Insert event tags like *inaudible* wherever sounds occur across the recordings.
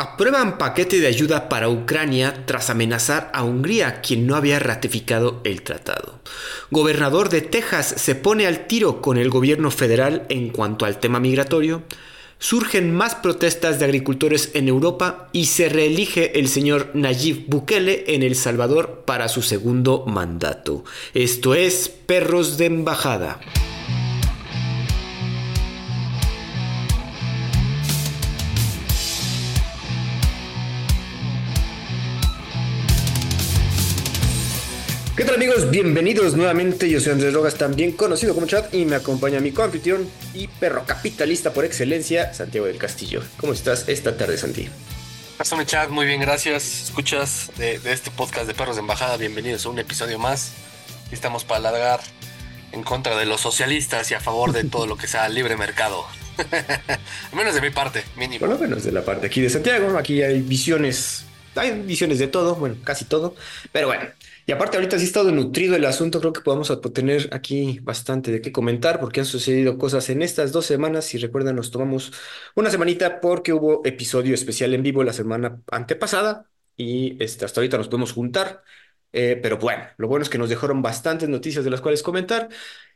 Aprueban paquete de ayuda para Ucrania tras amenazar a Hungría, quien no había ratificado el tratado. Gobernador de Texas se pone al tiro con el gobierno federal en cuanto al tema migratorio. Surgen más protestas de agricultores en Europa y se reelige el señor Nayib Bukele en El Salvador para su segundo mandato. Esto es Perros de Embajada. ¿Qué tal amigos? Bienvenidos nuevamente. Yo soy Andrés Rogas, también conocido como Chat, y me acompaña mi coanfitrión y perro capitalista por excelencia, Santiago del Castillo. ¿Cómo estás esta tarde, Santi? Pásame chat, muy bien, gracias. Escuchas de, este podcast de Perros de Embajada, bienvenidos a un episodio más. Estamos para alargar en contra de los socialistas y a favor de todo lo que sea libre mercado. *laughs* Al menos de mi parte, mínimo. Por lo menos de la parte aquí de Santiago, aquí hay visiones, hay visiones de todo, bueno, casi todo, pero bueno. Y aparte ahorita sí ha estado nutrido el asunto, creo que podemos tener aquí bastante de qué comentar porque han sucedido cosas en estas dos semanas. Si recuerdan, nos tomamos una semanita porque hubo episodio especial en vivo la semana antepasada y este, hasta ahorita nos podemos juntar. Eh, pero bueno, lo bueno es que nos dejaron bastantes noticias de las cuales comentar.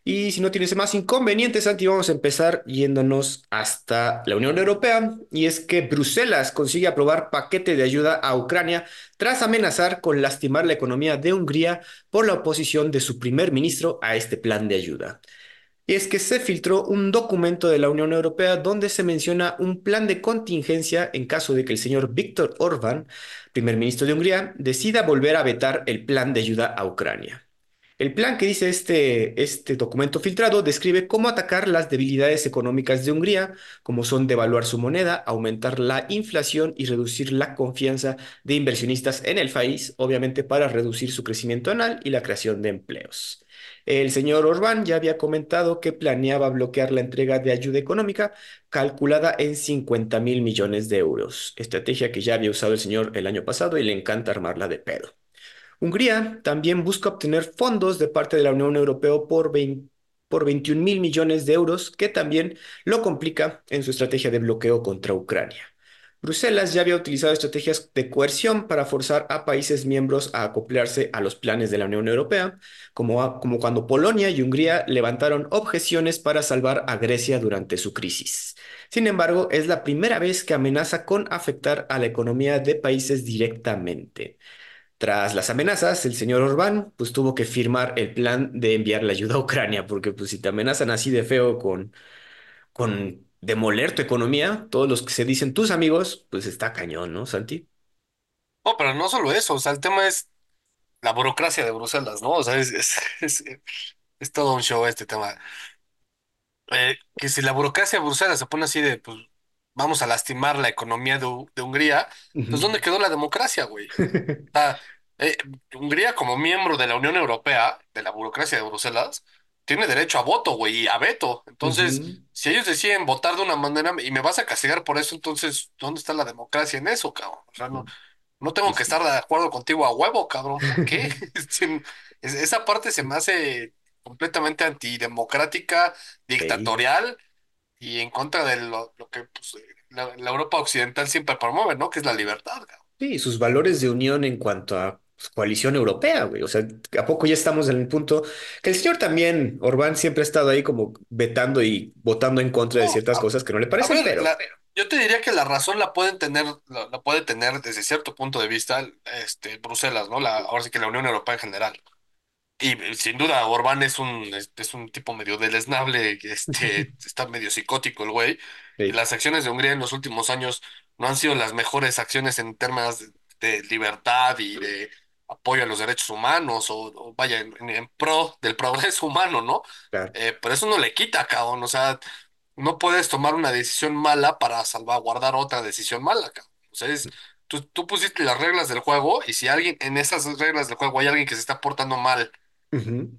Y si no tienes más inconvenientes, Santi, vamos a empezar yéndonos hasta la Unión Europea. Y es que Bruselas consigue aprobar paquete de ayuda a Ucrania tras amenazar con lastimar la economía de Hungría por la oposición de su primer ministro a este plan de ayuda. Y es que se filtró un documento de la Unión Europea donde se menciona un plan de contingencia en caso de que el señor Víctor Orbán, primer ministro de Hungría, decida volver a vetar el plan de ayuda a Ucrania. El plan que dice este, este documento filtrado describe cómo atacar las debilidades económicas de Hungría, como son devaluar su moneda, aumentar la inflación y reducir la confianza de inversionistas en el país, obviamente para reducir su crecimiento anual y la creación de empleos. El señor Orbán ya había comentado que planeaba bloquear la entrega de ayuda económica calculada en 50 mil millones de euros, estrategia que ya había usado el señor el año pasado y le encanta armarla de pedo. Hungría también busca obtener fondos de parte de la Unión Europea por, 21 mil millones de euros, que también lo complica en su estrategia de bloqueo contra Ucrania. Bruselas ya había utilizado estrategias de coerción para forzar a países miembros a acoplarse a los planes de la Unión Europea, como, como, cuando Polonia y Hungría levantaron objeciones para salvar a Grecia durante su crisis. Sin embargo, es la primera vez que amenaza con afectar a la economía de países directamente. Tras las amenazas, el señor Orbán pues tuvo que firmar el plan de enviar la ayuda a Ucrania, porque pues si te amenazan así de feo con, con demoler tu economía, todos los que se dicen tus amigos, pues está cañón, ¿no, Santi? No, pero no solo eso, o sea, el tema es la burocracia de Bruselas, ¿no? O sea, es, es, es, todo un show este tema. Eh, que si la burocracia de Bruselas se pone así de, pues, vamos a lastimar la economía de, de Hungría, pues ¿dónde quedó la democracia, güey? *laughs* O sea, eh, Hungría como miembro de la Unión Europea, de la burocracia de Bruselas, tiene derecho a voto, güey, y a veto. Entonces, si ellos deciden votar de una manera y me vas a castigar por eso, entonces, ¿dónde está la democracia en eso, cabrón? O sea, no, no tengo que estar de acuerdo contigo a huevo, cabrón. ¿Por qué? *laughs* *laughs* Esa parte se me hace completamente antidemocrática, dictatorial y en contra de lo, que pues, la, la, Europa occidental siempre promueve, ¿no? Que es la libertad, cabrón. Sí, sus valores de unión en cuanto a coalición europea, güey. O sea, ¿a poco ya estamos en el punto que el señor también, Orbán, siempre ha estado ahí como vetando y votando en contra de ciertas cosas que no le parecen, pero... yo te diría que la razón la pueden tener, la, puede tener desde cierto punto de vista, este, Bruselas, ¿no? La, ahora sí que la Unión Europea en general. Y sin duda, Orbán es un, es, un tipo medio deleznable, este, *laughs* está medio psicótico el güey. Y las acciones de Hungría en los últimos años no han sido las mejores acciones en términos de libertad y de apoyo a los derechos humanos o, vaya, en, pro del *laughs* progreso humano, ¿no? Eh, pero eso no le quita, cabrón, o sea, no puedes tomar una decisión mala para salvaguardar otra decisión mala, cabrón. O sea, tú, tú pusiste las reglas del juego y si alguien en esas reglas del juego hay alguien que se está portando mal,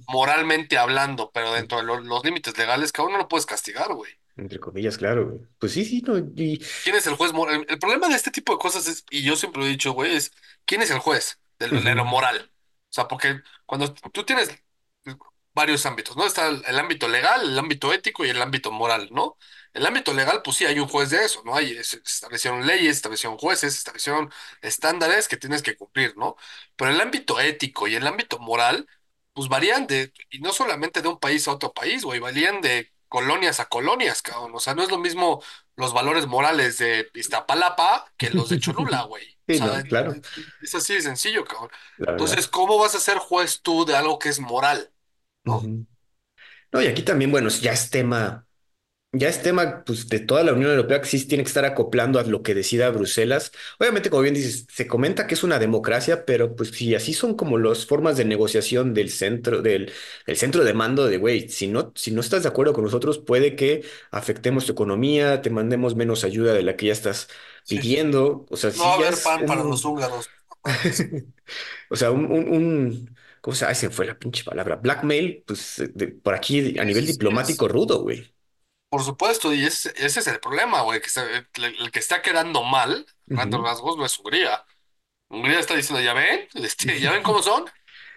moralmente hablando, pero dentro de los límites legales, cabrón, no lo puedes castigar, güey. Entre comillas, claro, Pues sí, sí, no. Y... ¿Quién es el juez moral? El, problema de este tipo de cosas es, y yo siempre lo he dicho, güey, es ¿quién es el juez? De lo moral. O sea, porque cuando tú tienes varios ámbitos, ¿no? Está el, el ámbito legal, el ámbito ético y el ámbito moral, ¿no? El ámbito legal, pues sí, hay un juez de eso, ¿no? Hay, se establecieron leyes, establecieron jueces, establecieron estándares que tienes que cumplir, ¿no? Pero el ámbito ético y el ámbito moral, pues varían de, y no solamente de un país a otro país, güey, varían de colonias a colonias, cabrón. O sea, no es lo mismo los valores morales de Iztapalapa que los de Cholula, *laughs* güey. O Sí, sea, no, claro, es así de sencillo, cabrón. la verdad. Entonces, ¿cómo vas a ser juez tú de algo que es moral? ¿no? Ujú. No, y aquí también, bueno, ya es tema. Ya es tema pues, de toda la Unión Europea que sí tiene que estar acoplando a lo que decida Bruselas. Obviamente, como bien dices, se comenta que es una democracia, pero pues si así son como las formas de negociación del centro, del, del centro de mando de, güey, si no, si no estás de acuerdo con nosotros, puede que afectemos tu economía, te mandemos menos ayuda de la que ya estás pidiendo. O sea, No va a ya haber es pan para los húngaros. *laughs* O sea, un, un, un- ¿cómo se llama? Fue la pinche palabra. Blackmail, pues de- por aquí a nivel es. diplomático rudo, güey. Por supuesto, y ese, ese es el problema, güey, que está- el, el que está quedando mal, grandes Ujú. rasgos, no es Hungría. Hungría está diciendo, ya ven, este, ya ven cómo son.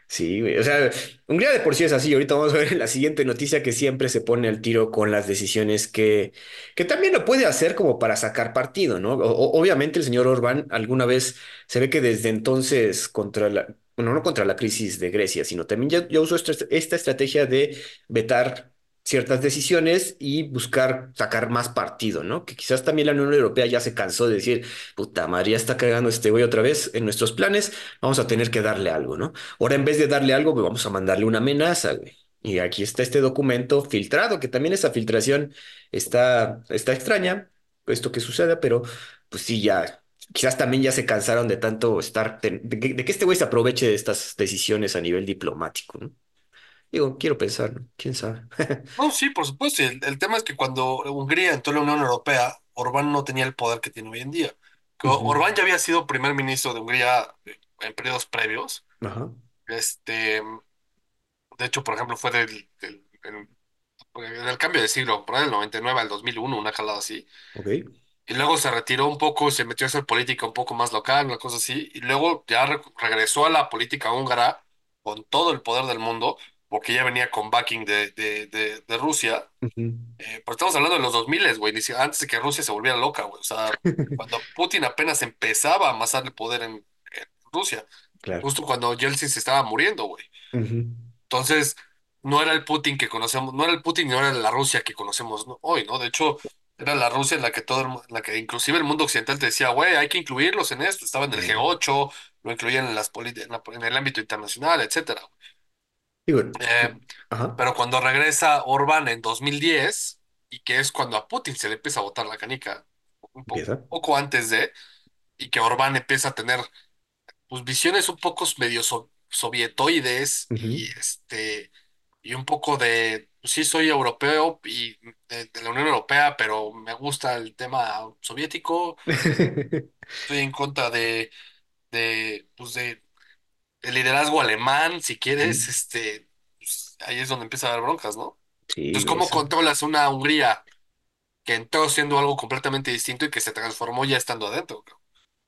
Sí, güey. O sea, Hungría de por sí es así. Ahorita vamos a ver en la siguiente noticia que siempre se pone al tiro con las decisiones que, que también lo puede hacer como para sacar partido, ¿no? O- obviamente el señor Orbán alguna vez se ve que desde entonces contra la, bueno, no contra la crisis de Grecia, sino también ya, ya usó esta, esta estrategia de vetar ciertas decisiones y buscar sacar más partido, ¿no? Que quizás también la Unión Europea ya se cansó de decir, puta, María está cagando este güey otra vez en nuestros planes, vamos a tener que darle algo, ¿no? Ahora, en vez de darle algo, pues vamos a mandarle una amenaza, güey. Y aquí está este documento filtrado, que también esa filtración está, está extraña, esto que suceda, pero pues sí, ya, quizás también ya se cansaron de tanto estar, de, de que este güey se aproveche de estas decisiones a nivel diplomático, ¿no? Digo, quiero pensar. ¿Quién sabe? *laughs* No, sí, por supuesto. El, el tema es que cuando Hungría entró a la Unión Europea, Orbán no tenía el poder que tiene hoy en día. Que O- Ujú. Orbán ya había sido primer ministro de Hungría eh, en periodos previos. Ajá, Este, de hecho, por ejemplo, fue del, del, del- del cambio de siglo, por ahí del 99 al 2001, una jalada así. ok. Y luego se retiró un poco, se metió a hacer política un poco más local, una cosa así, y luego ya re- regresó a la política húngara con todo el poder del mundo, porque ya venía con backing de, de, de, de Rusia. Ujú. Eh, pero estamos hablando de los 2000, güey, antes de que Rusia se volviera loca, güey. O sea, *laughs* cuando Putin apenas empezaba a amasar el poder en, en Rusia, Claro. justo cuando Yeltsin se estaba muriendo, güey. Ujú. Entonces, no era el Putin que conocemos, no era el Putin no era la Rusia que conocemos ¿no? hoy, ¿no? De hecho, era la Rusia en la que todo, el en la que inclusive el mundo occidental te decía, güey, hay que incluirlos en esto. Estaba en el Eh, G8, lo incluían en las en, la- en el ámbito internacional, etcétera. Digo, Eh, ajá, pero cuando regresa Orbán en 2010, y que es cuando a Putin se le empieza a botar la canica, un po- empieza. poco antes de, y que Orbán empieza a tener pues, visiones un poco medio so- sovietoides y este y un poco de pues, sí soy europeo y de, de la Unión Europea, pero me gusta el tema soviético, *laughs* estoy en contra de de pues de el liderazgo alemán, si quieres, este pues, ahí es donde empieza a haber broncas, ¿no? Sí, Entonces, ¿cómo eso. controlas una Hungría que entró siendo algo completamente distinto y que se transformó ya estando adentro?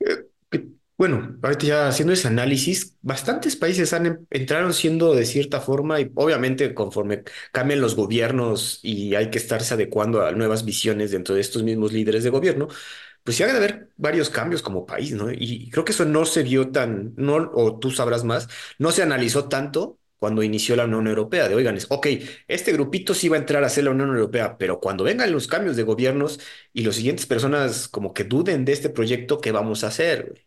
Eh, que- Bueno, ahorita ya haciendo ese análisis, bastantes países han em- entraron siendo de cierta forma y obviamente conforme cambian los gobiernos y hay que estarse adecuando a nuevas visiones dentro de estos mismos líderes de gobierno, pues sí ha de haber varios cambios como país, ¿no? Y creo que eso no se vio tan, no, o tú sabrás más, no se analizó tanto cuando inició la Unión Europea, de oigan, es, ok, este grupito sí va a entrar a ser la Unión Europea, pero cuando vengan los cambios de gobiernos y las siguientes personas como que duden de este proyecto, ¿qué vamos a hacer, güey?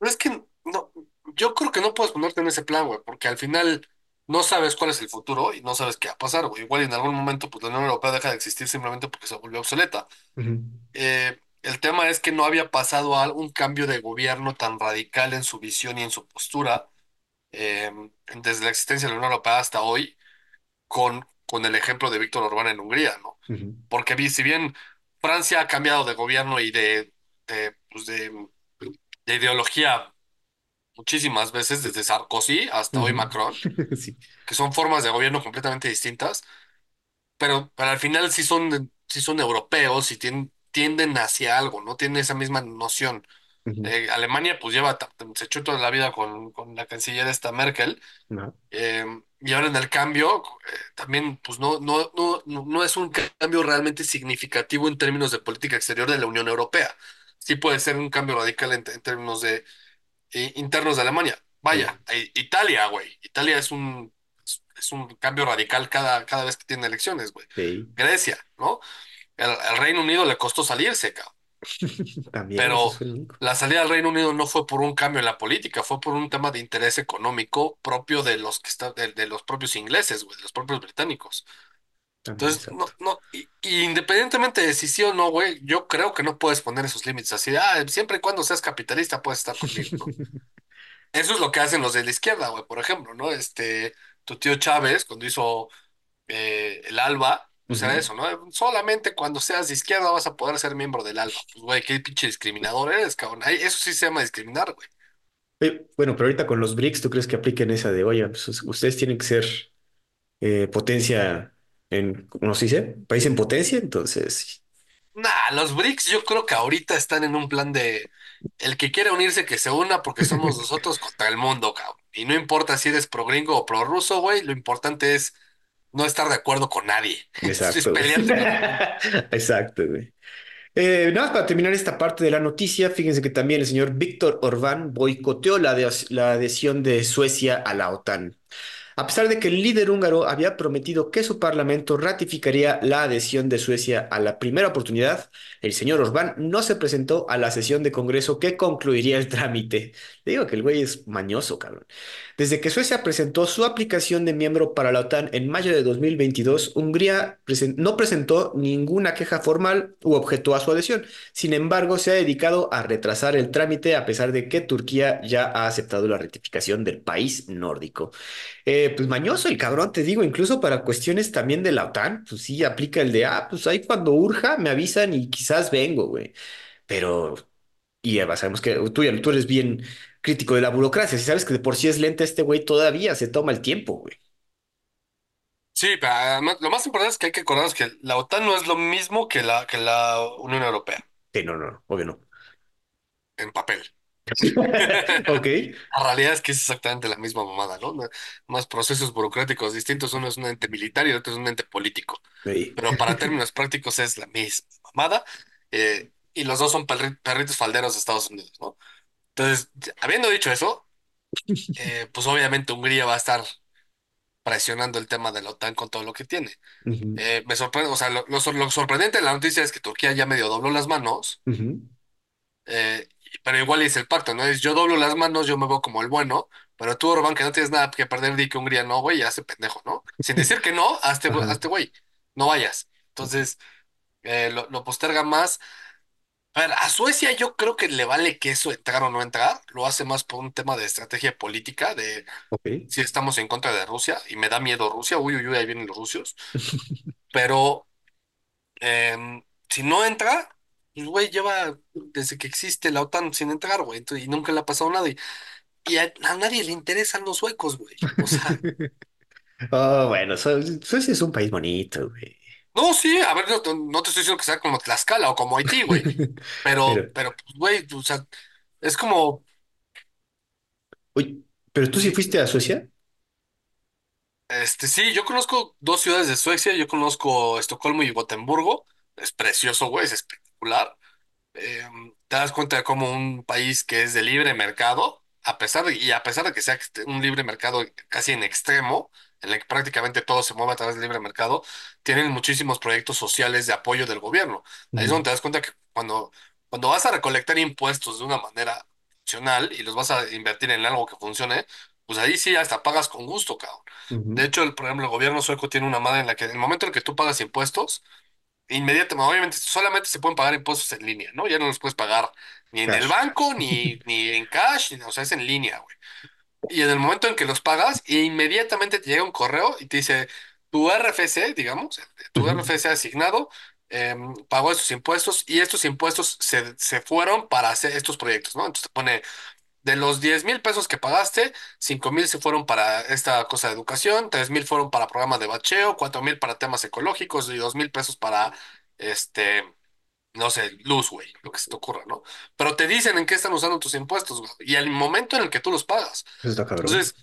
Pero es que no, yo creo que no puedes ponerte en ese plan, güey, porque al final no sabes cuál es el futuro y no sabes qué va a pasar, güey. Igual en algún momento, pues la Unión Europea deja de existir simplemente porque se volvió obsoleta. Eh, el tema es que no había pasado a un cambio de gobierno tan radical en su visión y en su postura eh, desde la existencia de la Unión Europea hasta hoy, con, con el ejemplo de Víctor Orbán en Hungría, ¿no? Porque vi- si bien Francia ha cambiado de gobierno y de, de, pues de de ideología muchísimas veces, desde Sarkozy hasta hoy. Macron, *laughs* Sí. que son formas de gobierno completamente distintas, pero, pero al final sí son, sí son europeos y tien- tienden hacia algo, ¿no? Tienen esa misma noción. Ujú. Eh, Alemania pues lleva, se echó toda la vida con, con la canciller esta Merkel, No, eh, y ahora en el cambio, eh, también pues no, no, no, no es un cambio realmente significativo en términos de política exterior de la Unión Europea. Sí puede ser un cambio radical en, en términos de eh, internos de Alemania. Vaya, eh, Italia, güey. Italia es un, es un cambio radical cada, cada vez que tiene elecciones, güey. sí. Grecia, ¿no? El, el Reino Unido le costó salirse, cabrón. *laughs* También, Pero la salida del Reino Unido no fue por un cambio en la política, fue por un tema de interés económico propio de los que está, de, de los propios ingleses, güey, de los propios británicos. También, Entonces, no, no, y, y independientemente de si sí o no, güey, yo creo que no puedes poner esos límites así de, ah, siempre y cuando seas capitalista puedes estar conmigo, ¿no? *laughs* Eso es lo que hacen los de la izquierda, güey, por ejemplo, ¿no? Este, tu tío Chávez, cuando hizo eh, el ALBA, era Ujú. eso, ¿no? Solamente cuando seas de izquierda vas a poder ser miembro del ALBA. Pues, güey, qué pinche discriminador eres, cabrón. Eso sí se llama discriminar, güey. Bueno, pero ahorita con los BRICS, ¿tú crees que apliquen esa de, oye, pues, us- ustedes tienen que ser eh, potencia en, ¿cómo se dice? País en potencia, entonces, Nah, los BRICS yo creo que ahorita están en un plan de el que quiera unirse que se una porque somos *laughs* nosotros contra el mundo, cabrón. Y no importa si eres pro gringo o pro ruso, güey, lo importante es no estar de acuerdo con nadie. Exacto, pelearte. *laughs* Exacto, güey. Eh, nada más para terminar esta parte de la noticia, fíjense que también el señor Víctor Orbán boicoteó la, la adhesión de Suecia a la OTAN. A pesar de que el líder húngaro había prometido que su parlamento ratificaría la adhesión de Suecia a la primera oportunidad, el señor Orbán no se presentó a la sesión de Congreso que concluiría el trámite. Le digo que el güey es mañoso, cabrón. Desde que Suecia presentó su aplicación de miembro para la OTAN en mayo de 2022, Hungría no presentó ninguna queja formal u objetó a su adhesión. Sin embargo, se ha dedicado a retrasar el trámite a pesar de que Turquía ya ha aceptado la ratificación del país nórdico. Eh, pues mañoso el cabrón, te digo, incluso para cuestiones también de la OTAN, pues sí aplica el de, ah, pues ahí cuando urja me avisan y quizás vengo, güey. Pero, y Eva, sabemos que tú, ya- tú eres bien crítico de la burocracia, si sabes que de por sí es lenta este güey, todavía se toma el tiempo, güey. Sí, pero además, lo más importante es que hay que acordarnos que la OTAN no es lo mismo que la, que la Unión Europea, Sí, no, no, no, obvio no. en papel. *laughs* Ok. La realidad es que es exactamente la misma mamada, ¿no? Más procesos burocráticos distintos. Uno es un ente militar y el otro es un ente político. Sí. Pero para términos prácticos es la misma mamada. eh, y los dos son perri- perritos falderos de Estados Unidos, ¿no? Entonces, habiendo dicho eso, *laughs* eh, pues obviamente Hungría va a estar presionando el tema de la OTAN con todo lo que tiene. Eh, me sorprende, o sea, lo, lo lo sorprendente de la noticia es que Turquía ya medio dobló las manos. Eh, pero igual es el pacto, ¿no? Es yo doblo las manos, yo me veo como el bueno, pero tú, Orbán, que no tienes nada que perder, di que Hungría no, güey, hace pendejo, ¿no? Sin decir que no, hazte, güey, Ajá. hazte güey, no vayas. Entonces, eh, lo, lo posterga más. A ver, a Suecia yo creo que le vale que eso entrar o no entrar, lo hace más por un tema de estrategia política, de Ok. si estamos en contra de Rusia, y me da miedo Rusia, uy, uy, uy, ahí vienen los rusos, *laughs* pero em, si no entra, pues, güey, lleva desde que existe la OTAN sin entrar, güey, entonces, y nunca le ha pasado nada. Y a, a nadie le interesan los suecos, güey. O sea, *laughs* Oh, bueno, Sue- Suecia es un país bonito, güey. No, sí, a ver, no, te no te estoy diciendo que sea como Tlaxcala o como Haití, güey. *laughs* Pero, Pero, pero, pues, güey, o sea, es como, oye, pero tú sí fuiste a Suecia. este, sí, yo conozco dos ciudades de Suecia, yo conozco Estocolmo y Gotemburgo. Es precioso, güey, es espectacular. eh, te das cuenta de cómo un país que es de libre mercado, a pesar de, y a pesar de que sea un libre mercado casi en extremo, el que prácticamente todo se mueve a través del libre mercado, tienen muchísimos proyectos sociales de apoyo del gobierno. Ahí es donde te das cuenta que cuando, cuando vas a recolectar impuestos de una manera funcional y los vas a invertir en algo que funcione, pues ahí sí hasta pagas con gusto, cabrón. De hecho, el, por ejemplo, el gobierno sueco tiene una madre en la que en el momento en que tú pagas impuestos, Inmediatamente, obviamente, solamente se pueden pagar impuestos en línea, ¿no? Ya no los puedes pagar ni en el banco, ni, *laughs* ni en cash, ni- o sea, es en línea, güey. Y en el momento en que los pagas, inmediatamente te llega un correo y te dice, tu RFC, digamos, tu Ujú, RFC asignado, em, pagó estos impuestos y estos impuestos se, se fueron para hacer estos proyectos, ¿no? Entonces te pone, de los diez mil pesos que pagaste, cinco mil se fueron para esta cosa de educación, tres mil fueron para programas de bacheo, cuatro mil para temas ecológicos y dos mil pesos para este no sé, luz, güey, lo que se te ocurra, ¿no? Pero te dicen en qué están usando tus impuestos, güey, y el momento en el que tú los pagas. Eso está cabrón. Entonces,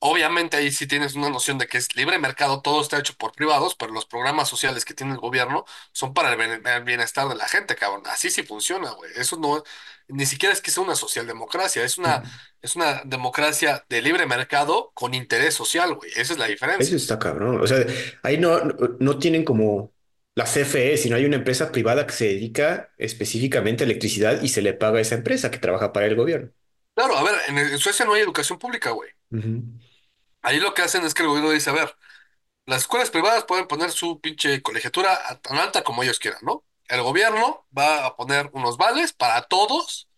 obviamente ahí sí tienes una noción de que es libre mercado, todo está hecho por privados, pero los programas sociales que tiene el gobierno son para el bienestar de la gente, cabrón. Así sí funciona, güey. Eso no, ni siquiera es que sea una socialdemocracia, es una, es una democracia de libre mercado con interés social, güey. Esa es la Eso diferencia. está cabrón. O sea, ahí no, no tienen como la CFE, sino hay una empresa privada que se dedica específicamente a electricidad y se le paga a esa empresa que trabaja para el gobierno. Claro, a ver, en, en Suecia no hay educación pública, güey. Ahí lo que hacen es que el gobierno dice, a ver, Las escuelas privadas pueden poner su pinche colegiatura tan alta como ellos quieran, ¿no? El gobierno va a poner unos vales para todos,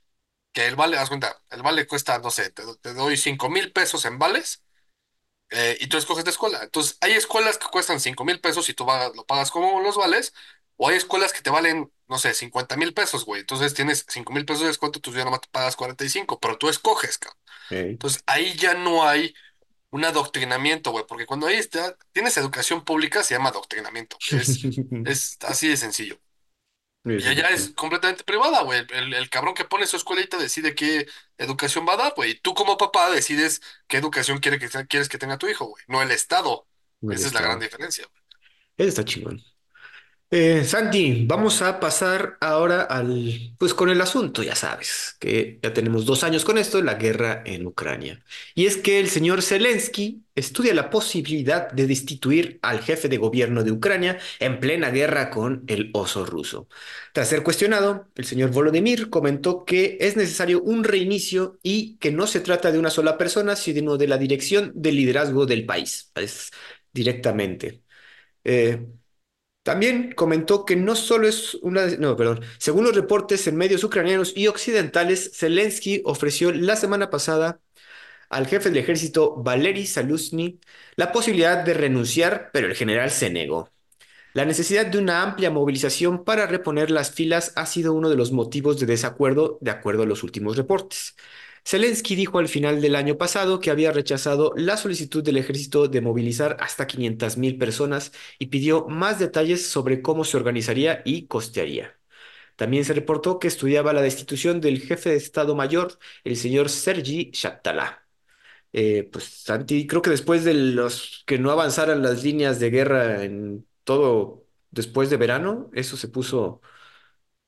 que el vale, haz cuenta, el vale cuesta, no sé, te, te doy cinco mil pesos en vales eh, y tú escoges de escuela. Entonces, hay escuelas que cuestan cinco mil pesos y tú va- lo pagas como los vales, o hay escuelas que te valen, no sé, cincuenta mil pesos, güey. Entonces tienes cinco mil pesos de descuento, tú ya nomás te pagas 45, pero tú escoges, cabrón. Entonces, ahí ya no hay un adoctrinamiento, güey, porque cuando ahí está, tienes educación pública, se llama adoctrinamiento. Es, *laughs* es así de sencillo. Y allá es completamente privada, güey. El, el cabrón que pone su escuelita decide qué educación va a dar, güey. Y tú como papá decides qué educación quiere que, te- quieres que tenga tu hijo, güey. No el Estado. No el Esa es la gran Estado. diferencia. Eso está chingón. Eh, Santi, vamos a pasar ahora al, pues con el asunto, ya sabes, que ya tenemos dos años con esto, la guerra en Ucrania. Y es que el señor Zelensky estudia la posibilidad de destituir al jefe de gobierno de Ucrania en plena guerra con el oso ruso. Tras ser cuestionado, el señor Volodymyr comentó que es necesario un reinicio y que no se trata de una sola persona, sino de la dirección del liderazgo del país, es directamente. Eh, también comentó que no solo es una... No, perdón. Según los reportes en medios ucranianos y occidentales, Zelensky ofreció la semana pasada al jefe del ejército, Valery Saluzny, la posibilidad de renunciar, pero el general se negó. La necesidad de una amplia movilización para reponer las filas ha sido uno de los motivos de desacuerdo, de acuerdo a los últimos reportes. Zelensky dijo al final del año pasado que había rechazado la solicitud del ejército de movilizar hasta 500.000 personas y pidió más detalles sobre cómo se organizaría y costearía. También se reportó que estudiaba la destitución del jefe de Estado Mayor, el señor Sergi Shatala. Eh, pues Santi, creo que después de los que no avanzaran las líneas de guerra en todo después de verano, eso se puso,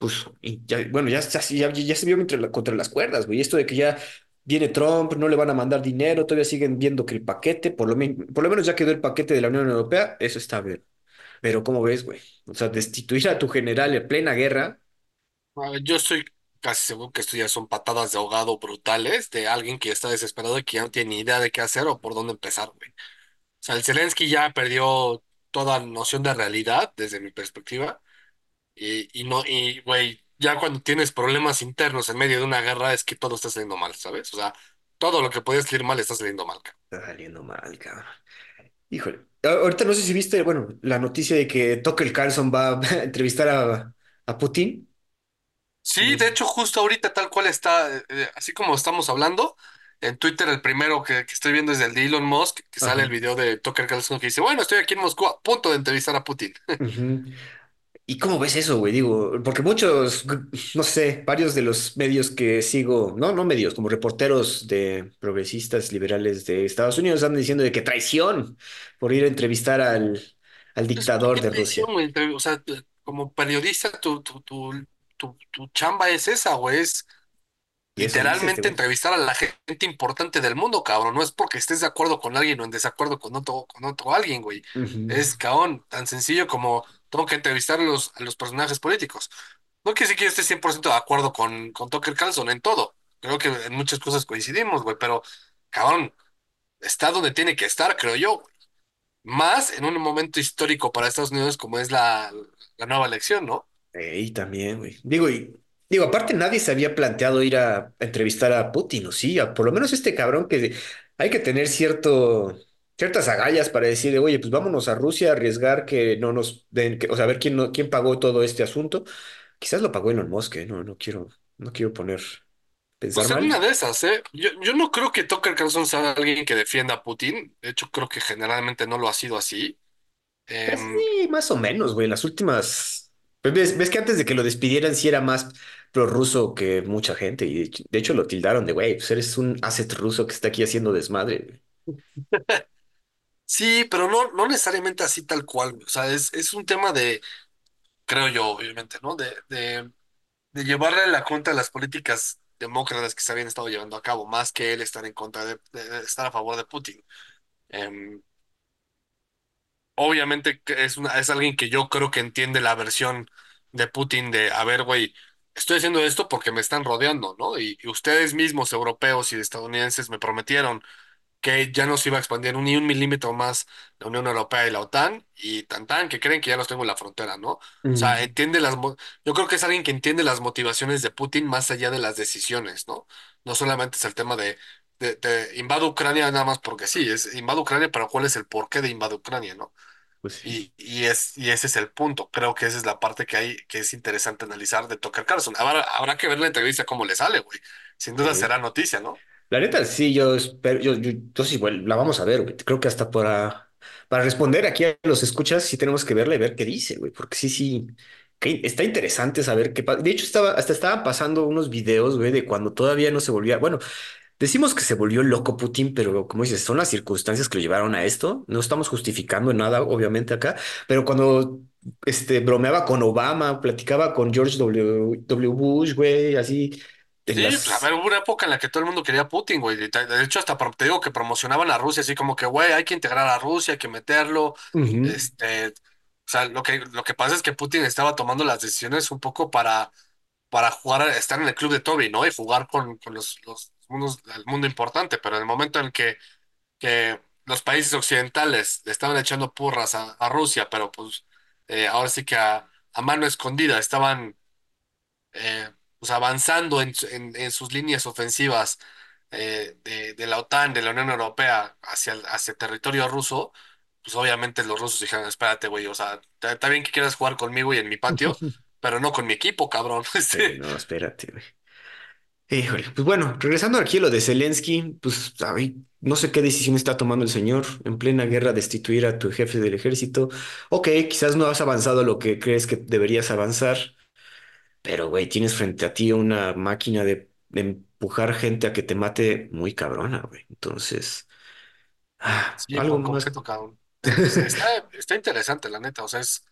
pues, y ya, bueno, ya, ya, se vio entre la- contra las cuerdas, güey. Esto de que ya viene Trump, no le van a mandar dinero, todavía siguen viendo que el paquete, por lo, menos ya quedó el paquete de la Unión Europea, eso está bien. Pero ¿cómo ves, güey? O sea, destituir a tu general en plena guerra, Yo estoy casi seguro que esto ya son patadas de ahogado brutales de alguien que está desesperado y que ya no tiene ni idea de qué hacer o por dónde empezar, güey. O sea, el Zelensky ya perdió toda noción de realidad desde mi perspectiva. Y, y no, y güey, ya cuando tienes problemas internos en medio de una guerra es que todo está saliendo mal, ¿sabes? O sea, todo lo que podía salir mal está saliendo mal, cabrón. está saliendo mal, cabrón. Híjole. A- Ahorita no sé si viste, bueno, la noticia de que Tucker Carlson va *laughs* a entrevistar a, a Putin. Sí, de hecho, justo ahorita tal cual está, eh, eh, así como estamos hablando, en Twitter el primero que, que estoy viendo es el de Elon Musk, que sale el Ajá. video de Tucker Carlson que dice, bueno, estoy aquí en Moscú a punto de entrevistar a Putin. Ujú. ¿Y cómo ves eso, güey? Digo, porque muchos, no sé, varios de los medios que sigo, no, no medios, como reporteros de progresistas liberales de Estados Unidos andan diciendo de que traición por ir a entrevistar al, al Pues, ¿por dictador de Rusia. O sea, como periodista, tu, tu, tu, tu, chamba es esa, güey, es este literalmente entrevistar a la gente importante del mundo, cabrón. No es porque estés de acuerdo con alguien o en desacuerdo con otro, con otro alguien, güey. Es, cabrón, tan sencillo como tengo que entrevistar a los, a los personajes políticos. No quiere decir que yo esté 100% de acuerdo con, con Tucker Carlson en todo. Creo que en muchas cosas coincidimos, güey, pero, cabrón, está donde tiene que estar, creo yo. Más en un momento histórico para Estados Unidos como es la, la nueva elección, ¿no? Y también, güey. Digo, y, digo, aparte nadie se había planteado ir a, entrevistar a Putin, ¿o sí? Por lo menos este cabrón que hay que tener cierto, ciertas agallas para decirle, oye, pues vámonos a Rusia a arriesgar que no nos den, que- o sea, a ver quién, no, quién pagó todo este asunto. Quizás lo pagó Elon Musk, ¿eh? No, no quiero, no quiero poner, pensar Pues en una de esas, ¿eh? Yo, yo no creo que Tucker Carlson sea alguien que defienda a Putin. De hecho, creo que generalmente no lo ha sido así. Pues Em, sí, más o menos, güey. Las últimas. Pues ves, ves que antes de que lo despidieran sí era más prorruso que mucha gente y de hecho, de hecho lo tildaron de, güey, pues eres un asset ruso que está aquí haciendo desmadre. *laughs* Sí, pero no, no necesariamente así tal cual. O sea, es, es un tema de, creo yo, obviamente, ¿no? De, de, de llevarle la cuenta a las políticas demócratas que se habían estado llevando a cabo, más que él estar en contra de, estar a favor de Putin. Em, obviamente es una, es alguien que yo creo que entiende la versión de Putin de, a ver, güey, estoy haciendo esto porque me están rodeando, ¿no? Y ustedes mismos, europeos y estadounidenses, me prometieron que ya no se iba a expandir ni un milímetro más la Unión Europea y la OTAN, y tan tan que creen que ya los tengo en la frontera, ¿no? O sea, Mm, entiende las, mo- yo creo que es alguien que entiende las motivaciones de Putin más allá de las decisiones, ¿no? No solamente es el tema de, de, de invado Ucrania nada más porque sí, es invado Ucrania, pero ¿cuál es el porqué de invado Ucrania, ¿no? pues sí. Y, y, es, y ese es el punto. Creo que esa es la parte que hay que es interesante analizar de Tucker Carlson. Habrá, habrá que ver la entrevista cómo le sale, güey. Sin duda será noticia, ¿no? La neta, sí, yo espero, yo, yo, yo sí, bueno, la vamos a ver, güey. Creo que hasta para, para responder aquí a los escuchas, sí tenemos que verla y ver qué dice, güey, porque sí, sí, está interesante saber qué pasa. De hecho, estaba, hasta estaban pasando unos videos, güey, de cuando todavía no se volvía, bueno, decimos que se volvió loco Putin, pero como dices, son las circunstancias que lo llevaron a esto. No estamos justificando nada, obviamente, acá, pero cuando este, bromeaba con Obama, platicaba con George W. W. Bush, güey, así, Sí, pues a ver, hubo una época en la que todo el mundo quería a Putin, güey. De hecho, hasta te digo que promocionaban a Rusia, así como que, güey, hay que integrar a Rusia, hay que meterlo. Este, o sea, lo que, lo que pasa es que Putin estaba tomando las decisiones un poco para, para jugar, estar en el club de Toby, ¿no? Y jugar con, con los, los mundos, el mundo importante. Pero en el momento en que, que los países occidentales le estaban echando porras a, a Rusia, pero pues eh, ahora sí que a, a mano escondida estaban eh, pues avanzando en, en- en sus líneas ofensivas eh, de, de la OTAN, de la Unión Europea hacia, el- hacia territorio ruso, pues obviamente los rusos dijeron, espérate, güey, o sea, está bien que quieras jugar conmigo y en mi patio, *laughs* pero no con mi equipo, cabrón. *laughs* Sí, Este, no, espérate, güey. Híjole, pues bueno, regresando aquí a lo de Zelensky, pues ay, no sé qué decisión está tomando el señor en plena guerra destituir a tu jefe del ejército. Ok, quizás no has avanzado lo que crees que deberías avanzar, pero güey, tienes frente a ti una máquina de, de empujar gente a que te mate muy cabrona, güey. Entonces, ah, sí, algo por más. completo, cabrón. Es- Está, está interesante, la neta, o sea, es,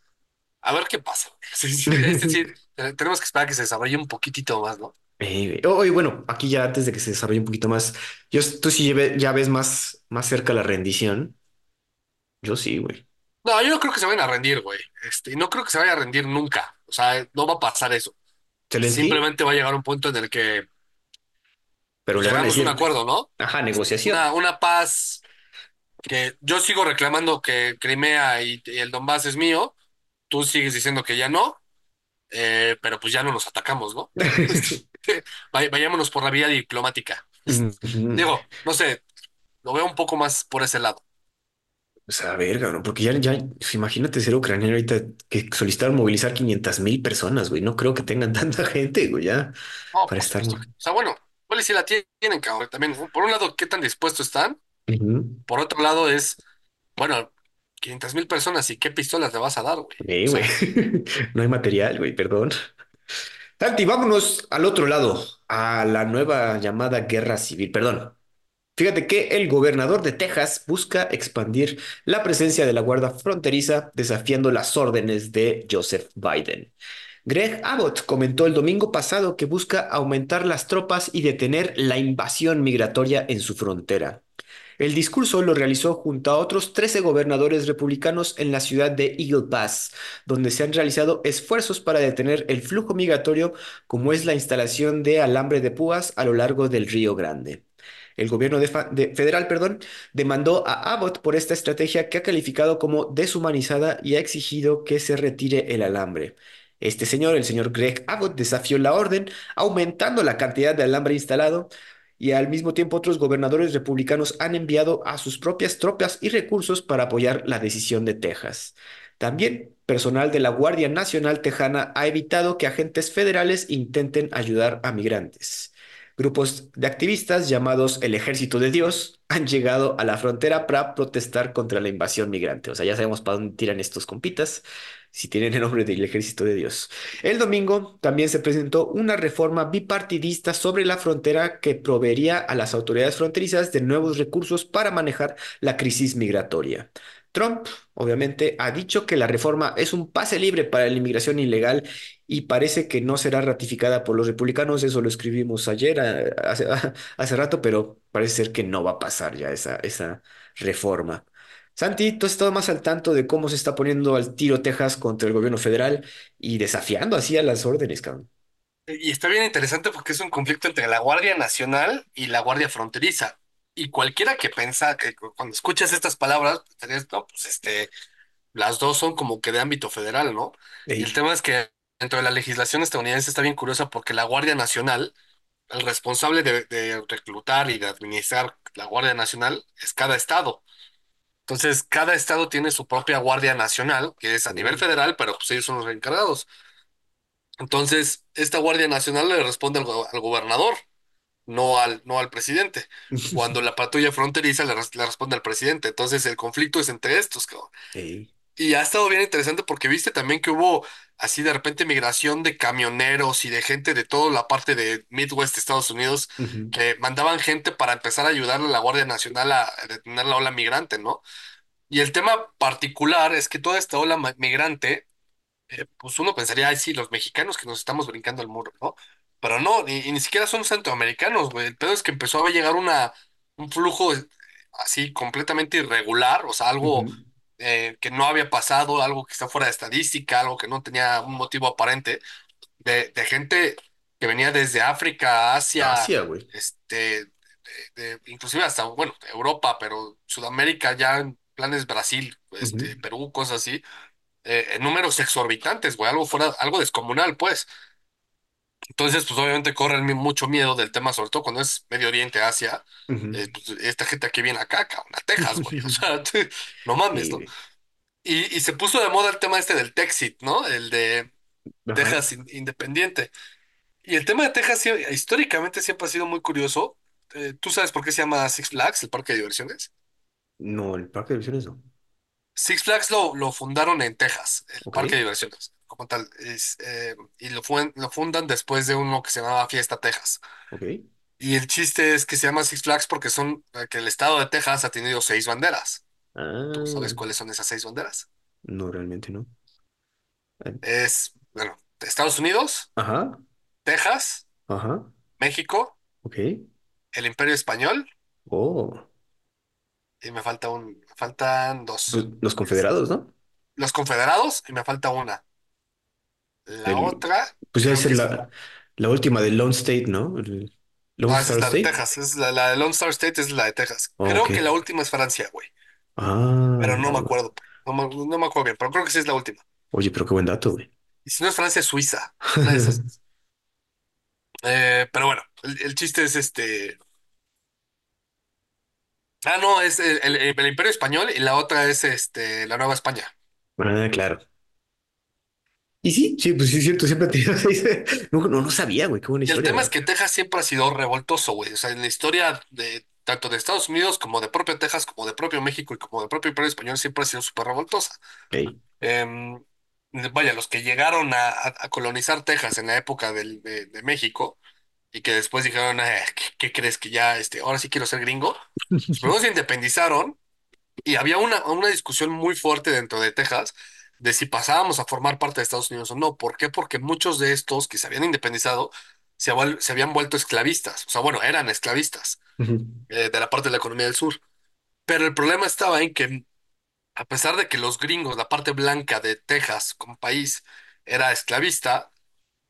a ver qué pasa. *laughs* Sí, sí, este sí, te- tenemos que esperar a que se desarrolle un poquitito más, ¿no? *laughs* Eh, oh, y bueno, aquí ya antes de que se desarrolle un poquito más, yo, tú sí lleve- ya ves más, más cerca la rendición. Yo sí, güey. No, yo no creo que se vayan a rendir, güey. Este, y no creo que se vaya a rendir nunca. O sea, no va a pasar eso. Simplemente va a llegar un punto en el que pero a llegamos a un acuerdo, ¿no? ajá, negociación. una, una paz que yo sigo reclamando que Crimea y, y el Donbass es mío, tú sigues diciendo que ya no, eh, pero pues ya no nos atacamos, ¿no? *laughs* *laughs* Vay- vayámonos por la vía diplomática. Digo, no sé, lo veo un poco más por ese lado. O sea, verga, ¿no? Porque ya, ya, pues, imagínate ser ucraniano ahorita que solicitaron movilizar 500 mil personas, güey. No creo que tengan *laughs* tanta gente, güey, ya, No, para por estar. supuesto. O sea, bueno, y si la tienen, cabrón. También, por un lado, ¿qué tan dispuestos están? Ujú. Por otro lado es, bueno, 500 mil personas y qué pistolas le vas a dar, güey. O güey. sea, *laughs* No hay material, güey, perdón. Santi, vámonos al otro lado, a la nueva llamada guerra civil. Perdón. Fíjate que el gobernador de Texas busca expandir la presencia de la Guardia Fronteriza, desafiando las órdenes de Joseph Biden. Greg Abbott comentó el domingo pasado que busca aumentar las tropas y detener la invasión migratoria en su frontera. El discurso lo realizó junto a otros 13 gobernadores republicanos en la ciudad de Eagle Pass, donde se han realizado esfuerzos para detener el flujo migratorio, como es la instalación de alambre de púas a lo largo del Río Grande. El gobierno federal, perdón, demandó a Abbott por esta estrategia que ha calificado como deshumanizada y ha exigido que se retire el alambre. Este señor, el señor Greg Abbott, desafió la orden, aumentando la cantidad de alambre instalado y al mismo tiempo otros gobernadores republicanos han enviado a sus propias tropas y recursos para apoyar la decisión de Texas. También personal de la Guardia Nacional Tejana ha evitado que agentes federales intenten ayudar a migrantes. Grupos de activistas llamados el Ejército de Dios han llegado a la frontera para protestar contra la invasión migrante. O sea, ya sabemos para dónde tiran estos compitas, si tienen el nombre del Ejército de Dios. El domingo también se presentó una reforma bipartidista sobre la frontera que proveería a las autoridades fronterizas de nuevos recursos para manejar la crisis migratoria. Trump, obviamente, ha dicho que la reforma es un pase libre para la inmigración ilegal y parece que no será ratificada por los republicanos. Eso lo escribimos ayer, hace, *laughs* hace rato, pero parece ser que no va a pasar ya esa, esa reforma. Santi, tú has estado más al tanto de cómo se está poniendo al tiro Texas contra el gobierno federal y desafiando así a las órdenes, cabrón. Y está bien interesante porque es un conflicto entre la Guardia Nacional y la Guardia Fronteriza. Y cualquiera que piensa que cu- cuando escuchas estas palabras, no, pues este, las dos son como que de ámbito federal, ¿no? Y el tema es que dentro de la legislación estadounidense está bien curiosa porque la Guardia Nacional, el responsable de, de reclutar y de administrar la Guardia Nacional es cada estado. Entonces, cada estado tiene su propia Guardia Nacional, que es a nivel federal, pero pues ellos son los encargados. Entonces, esta Guardia Nacional le responde al, go- al gobernador, no al, no al presidente. Cuando la patrulla fronteriza le, res- le responde al presidente. Entonces, el conflicto es entre estos, cabrón. Y ha estado bien interesante porque viste también que hubo así de repente migración de camioneros y de gente de toda la parte de Midwest, Estados Unidos, que mandaban gente para empezar a ayudarle a la Guardia Nacional a detener la ola migrante, ¿no? Y el tema particular es que toda esta ola migrante eh, pues uno pensaría, ay, sí, los mexicanos que nos estamos brincando el muro, ¿no? Pero no, ni- y ni siquiera son centroamericanos, güey. El pedo es que empezó a llegar una, un flujo eh, así completamente irregular, o sea, algo Ujú. eh, que no había pasado, algo que está fuera de estadística, algo que no tenía un motivo aparente, de, de gente que venía desde África, Asia, Asia, güey. este, de, de- inclusive hasta, bueno, Europa, pero Sudamérica ya en planes Brasil, Ujú. este, Perú, cosas así eh, en números exorbitantes, güey, algo fuera, algo descomunal, pues. Entonces, pues obviamente corren mucho miedo del tema, sobre todo cuando es Medio Oriente, Asia. Eh, pues, esta gente aquí viene acá, cabrón, a Texas, *laughs* güey. O sea, no mames, ¿no? Y, y se puso de moda el tema este del Texit, ¿no? El de Ajá. Texas in- independiente. Y el tema de Texas históricamente siempre ha sido muy curioso. Eh, ¿tú sabes por qué se llama Six Flags, el parque de diversiones? No, el parque de diversiones no. Six Flags lo, lo fundaron en Texas, el Ok, parque de diversiones, como tal. Es, eh, y lo, fuen- lo fundan después de uno que se llamaba Fiesta Texas. ok. Y el chiste es que se llama Six Flags porque son, eh, que el estado de Texas ha tenido seis banderas. ¿Tú Ah, sabes cuáles son esas seis banderas? no, realmente no. Eh, Es, bueno, Estados Unidos, Ajá, Texas, ajá, México, ok. el Imperio Español, Oh, y me falta un, me faltan pues dos. los Es- confederados, ¿no? los Confederados, y me falta una. La otra, pues ya creo es que es la, la última del Lone State, ¿no? El Lone No, esa es Star la de State. Texas. Es la, la de Lone Star State es la de Texas. Creo que la última es Francia, güey. Ah, Pero no me va. acuerdo. No me, no me acuerdo bien, pero creo que sí es la última. Oye, pero qué buen dato, güey. Y si no es Francia, es Suiza. *laughs* Una de esas. Eh, pero bueno, el, el chiste es este. Ah, no, es el, el- el Imperio Español y la otra es este, la Nueva España. Ah, claro. Y sí, sí, pues sí, es cierto, siempre te digo, no, no, no sabía, güey, qué buena el historia, tema es que Texas siempre ha sido revoltoso, güey. O sea, en la historia de tanto de Estados Unidos como de propio Texas, como de propio México y como de propio Imperio Español, siempre ha sido súper revoltosa. Ey. Em, vaya, los que llegaron a, a- a colonizar Texas en la época del- de, de México y que después dijeron, "Eh, ¿qué, qué crees que ya, este, ahora sí quiero ser gringo? *laughs* Pues primero se independizaron y había una, una discusión muy fuerte dentro de Texas de si pasábamos a formar parte de Estados Unidos o no. ¿Por qué? Porque muchos de estos que se habían independizado se, habían vuelto esclavistas. O sea, bueno, eran esclavistas eh, de la parte de la economía del sur. Pero el problema estaba en que a pesar de que los gringos, la parte blanca de Texas como país, era esclavista,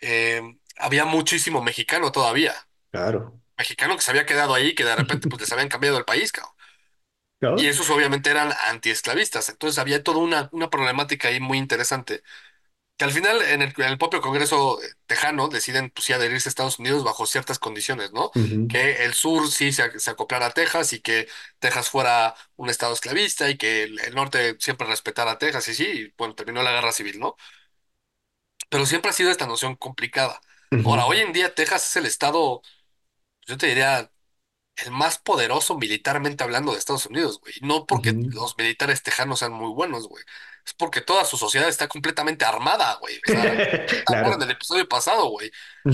eh, había muchísimo mexicano todavía. Claro. Mexicano que se había quedado ahí, que de repente pues les habían cambiado el país, cabrón. Y esos obviamente eran antiesclavistas. Entonces había toda una, una problemática ahí muy interesante. Que al final en el, en el propio Congreso eh, tejano deciden pues sí adherirse a Estados Unidos bajo ciertas condiciones, ¿no? Que el sur sí se, se acoplara a Texas y que Texas fuera un estado esclavista y que el, el norte siempre respetara a Texas y sí, y bueno, terminó la guerra civil, ¿no? Pero siempre ha sido esta noción complicada. Ahora, hoy en día Texas es el estado, yo te diría, el más poderoso militarmente hablando de Estados Unidos, güey. No porque los militares tejanos sean muy buenos, güey. Es porque toda su sociedad está completamente armada, güey. O sea, ¿qué *laughs* te acuerdas Claro. del episodio pasado, güey?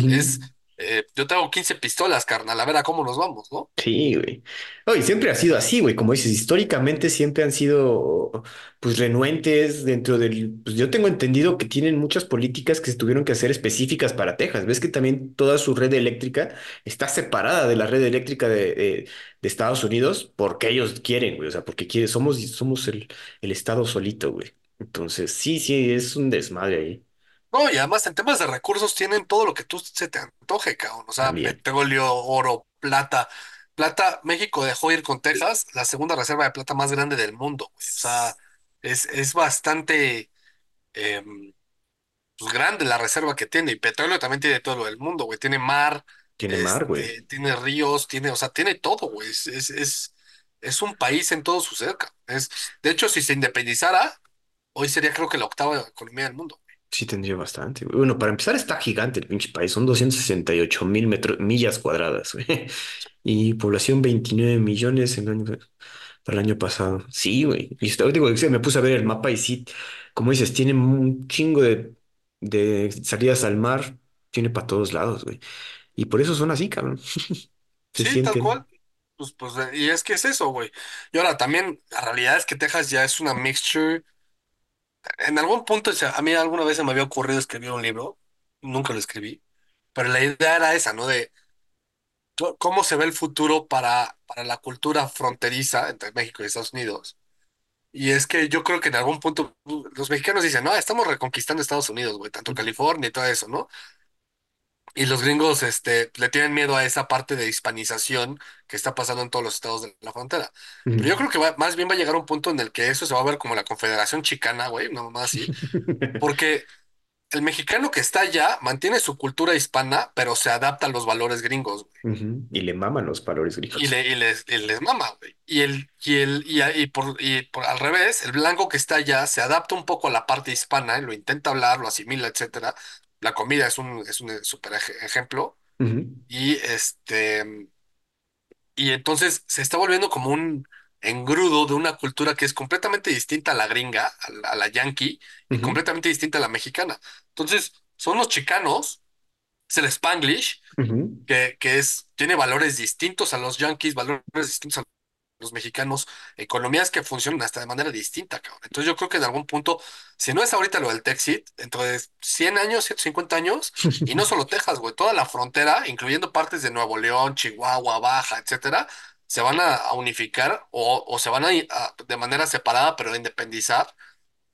Es. Eh, yo tengo 15 pistolas, carnal, a ver a cómo nos vamos, ¿no? Sí, güey. No, y siempre ha sido así, güey. Como dices, históricamente siempre han sido, pues, renuentes dentro del... Pues yo tengo entendido que tienen muchas políticas que se tuvieron que hacer específicas para Texas. Ves que también toda su red eléctrica está separada de la red eléctrica de, de- de Estados Unidos porque ellos quieren, güey. O sea, porque quieren, somos, somos el, el estado solito, güey. Entonces, sí, sí, es un desmadre ahí No, y además en temas de recursos tienen todo lo que tú se te antoje, cabrón. O sea, petróleo, oro, plata. Plata, México dejó ir con Texas la segunda reserva de plata más grande del mundo, güey. O sea, es, es bastante em, pues, grande la reserva que tiene. Y petróleo también tiene todo lo del mundo, güey. Tiene mar, Tiene mar, güey. este, tiene ríos, tiene, o sea, tiene todo, güey. Es, es, es, es un país en todo su cerca. Es, de hecho, si se independizara, hoy sería creo que la octava economía del mundo. Sí, tendría bastante, güey. Bueno, para empezar está gigante el pinche país. Son doscientos sesenta y ocho mil metro- millas cuadradas, güey. *laughs* Y población 29 millones el año, para el año pasado. Sí, güey. Y esto- digo, me puse a ver el mapa y sí, como dices, tiene un chingo de, de salidas al mar. Tiene para todos lados, güey. Y por eso son así, cabrón. *laughs* Se Sí, tal sienten. cual. Pues, pues, eh, y es que es eso, güey. Y ahora también, la realidad es que Texas ya es una mixture. En algún punto, o sea, a mí alguna vez se me había ocurrido escribir un libro, nunca lo escribí, pero la idea era esa, ¿no? De co- cómo se ve el futuro para, para la cultura fronteriza entre México y Estados Unidos. Y es que yo creo que en algún punto uh, los mexicanos dicen, no, estamos reconquistando Estados Unidos, güey, tanto California y todo eso, ¿no? Y los gringos, este, le tienen miedo a esa parte de hispanización que está pasando en todos los estados de la frontera. Pero yo creo que va- más bien va a llegar un punto en el que eso se va a ver como la Confederación Chicana, güey, no más así, *laughs* porque el mexicano que está allá mantiene su cultura hispana, pero se adapta a los valores gringos, güey. Y le maman los valores Y, gringos. le, y les, y les mama, güey. Y el, y el, y por, y por al revés, el blanco que está allá se adapta un poco a la parte hispana, lo intenta hablar, lo asimila, etcétera. La comida es un, es un súper ej- ejemplo Ujú. Y este, y entonces se está volviendo como un engrudo de una cultura que es completamente distinta a la gringa, a la, a la yankee, y Ujú. completamente distinta a la mexicana. Entonces, son los chicanos, es el Spanglish, Ujú. que, que es, tiene valores distintos a los yankees, valores distintos a los mexicanos, economías que funcionan hasta de manera distinta, cabrón. Entonces yo creo que en algún punto, si no es ahorita lo del Texit, dentro de 100 años, 150 años, y no solo Texas, güey, toda la frontera, incluyendo partes de Nuevo León, Chihuahua, Baja, etcétera, se van a, a unificar o, o se van a, ir a- de manera separada, pero a independizar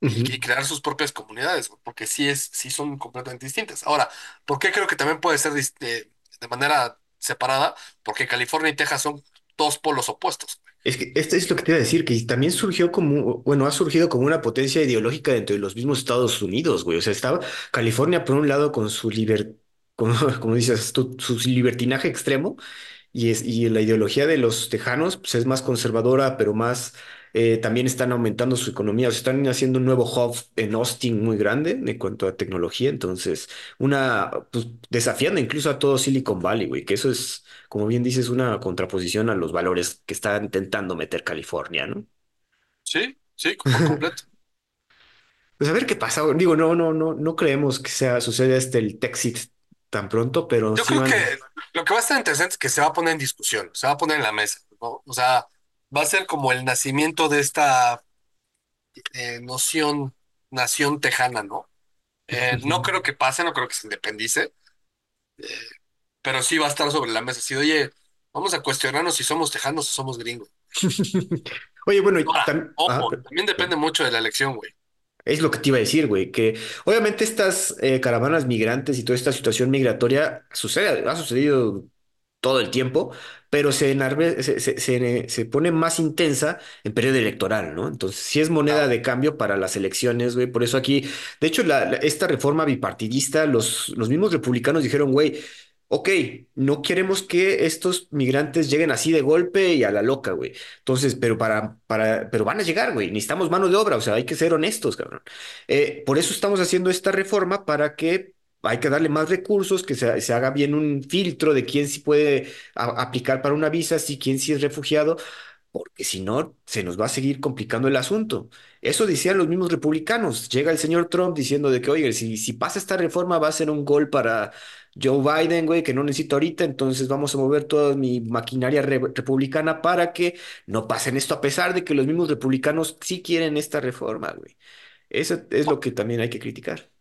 y, crear sus propias comunidades, güey, porque sí es, sí son completamente distintas. Ahora, ¿por qué creo que también puede ser de, de manera separada? Porque California y Texas son dos polos opuestos. Es que esto es lo que te iba a decir, que también surgió como, bueno, ha surgido como una potencia ideológica dentro de los mismos Estados Unidos, güey. O sea, estaba California por un lado con su liber, *laughs* con- como dices su libertinaje extremo, y, es, y la ideología de los tejanos pues, es más conservadora, pero más, eh, también están aumentando su economía, o sea, están haciendo un nuevo hub en Austin muy grande en cuanto a tecnología, entonces, una, pues, desafiando incluso a todo Silicon Valley, güey, que eso es, como bien dices, una contraposición a los valores que está intentando meter California, ¿no? Sí, sí, por *laughs* completo. Pues a ver qué pasa, digo, no, no, no, no creemos que sea, suceda este el Texit tan pronto, pero Yo sí creo que lo que va a estar interesante es que se va a poner en discusión, se va a poner en la mesa, ¿no? O sea, va a ser como el nacimiento de esta eh, noción, nación tejana, ¿no? Eh, no creo que pase, no creo que se independice, pero sí va a estar sobre la mesa. Así, oye, vamos a cuestionarnos si somos tejanos o somos gringos. *laughs* Oye, bueno, y Ahora, tam- ojo, también depende mucho de la elección, güey. Es lo que te iba a decir, güey, que obviamente estas eh, caravanas migrantes y toda esta situación migratoria sucede, ha sucedido todo el tiempo, pero se, enarbe- se, se, se- se pone más intensa en periodo electoral, ¿no? Entonces, sí es moneda de cambio para las elecciones, güey. Por eso aquí, de hecho, la, la- esta reforma bipartidista, los, los mismos republicanos dijeron, güey, ok, no queremos que estos migrantes lleguen así de golpe y a la loca, güey. Entonces, pero para, para, pero van a llegar, güey. Necesitamos mano de obra, o sea, hay que ser honestos, cabrón. Eh, por eso estamos haciendo esta reforma para que hay que darle más recursos, que se, se haga bien un filtro de quién sí puede aplicar para una visa, si quién sí es refugiado, porque si no, se nos va a seguir complicando el asunto. Eso decían los mismos republicanos. Llega el señor Trump diciendo de que, oye, si, si pasa esta reforma va a ser un gol para Joe Biden, güey, que no necesito ahorita, entonces vamos a mover toda mi maquinaria re- republicana para que no pasen esto, a pesar de que los mismos republicanos sí quieren esta reforma, güey. Eso es lo que también hay que criticar.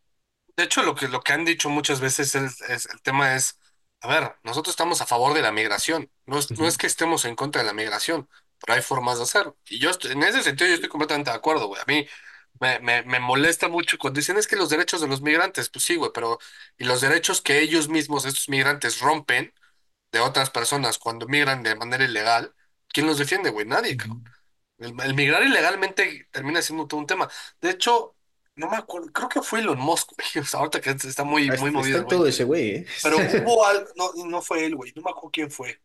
De hecho, lo que, lo que han dicho muchas veces es, es- el tema es, a ver, nosotros estamos a favor de la migración, no es, no es que estemos en contra de la migración, pero hay formas de hacerlo. Y yo estoy- en ese sentido yo estoy completamente de acuerdo, güey. A mí me, me, me molesta mucho cuando dicen es que los derechos de los migrantes, pues sí, güey, pero y los derechos que ellos mismos, estos migrantes, rompen de otras personas cuando migran de manera ilegal, ¿quién los defiende, güey? Nadie, cabrón. El, el migrar ilegalmente termina siendo todo un tema. De hecho, no me acuerdo, creo que fue Elon Musk, *laughs* güey. O sea, ahorita que está muy, muy Está movido güey. todo ese güey, ¿eh? Pero *laughs* hubo algo, no, no fue él, güey. No me acuerdo quién fue.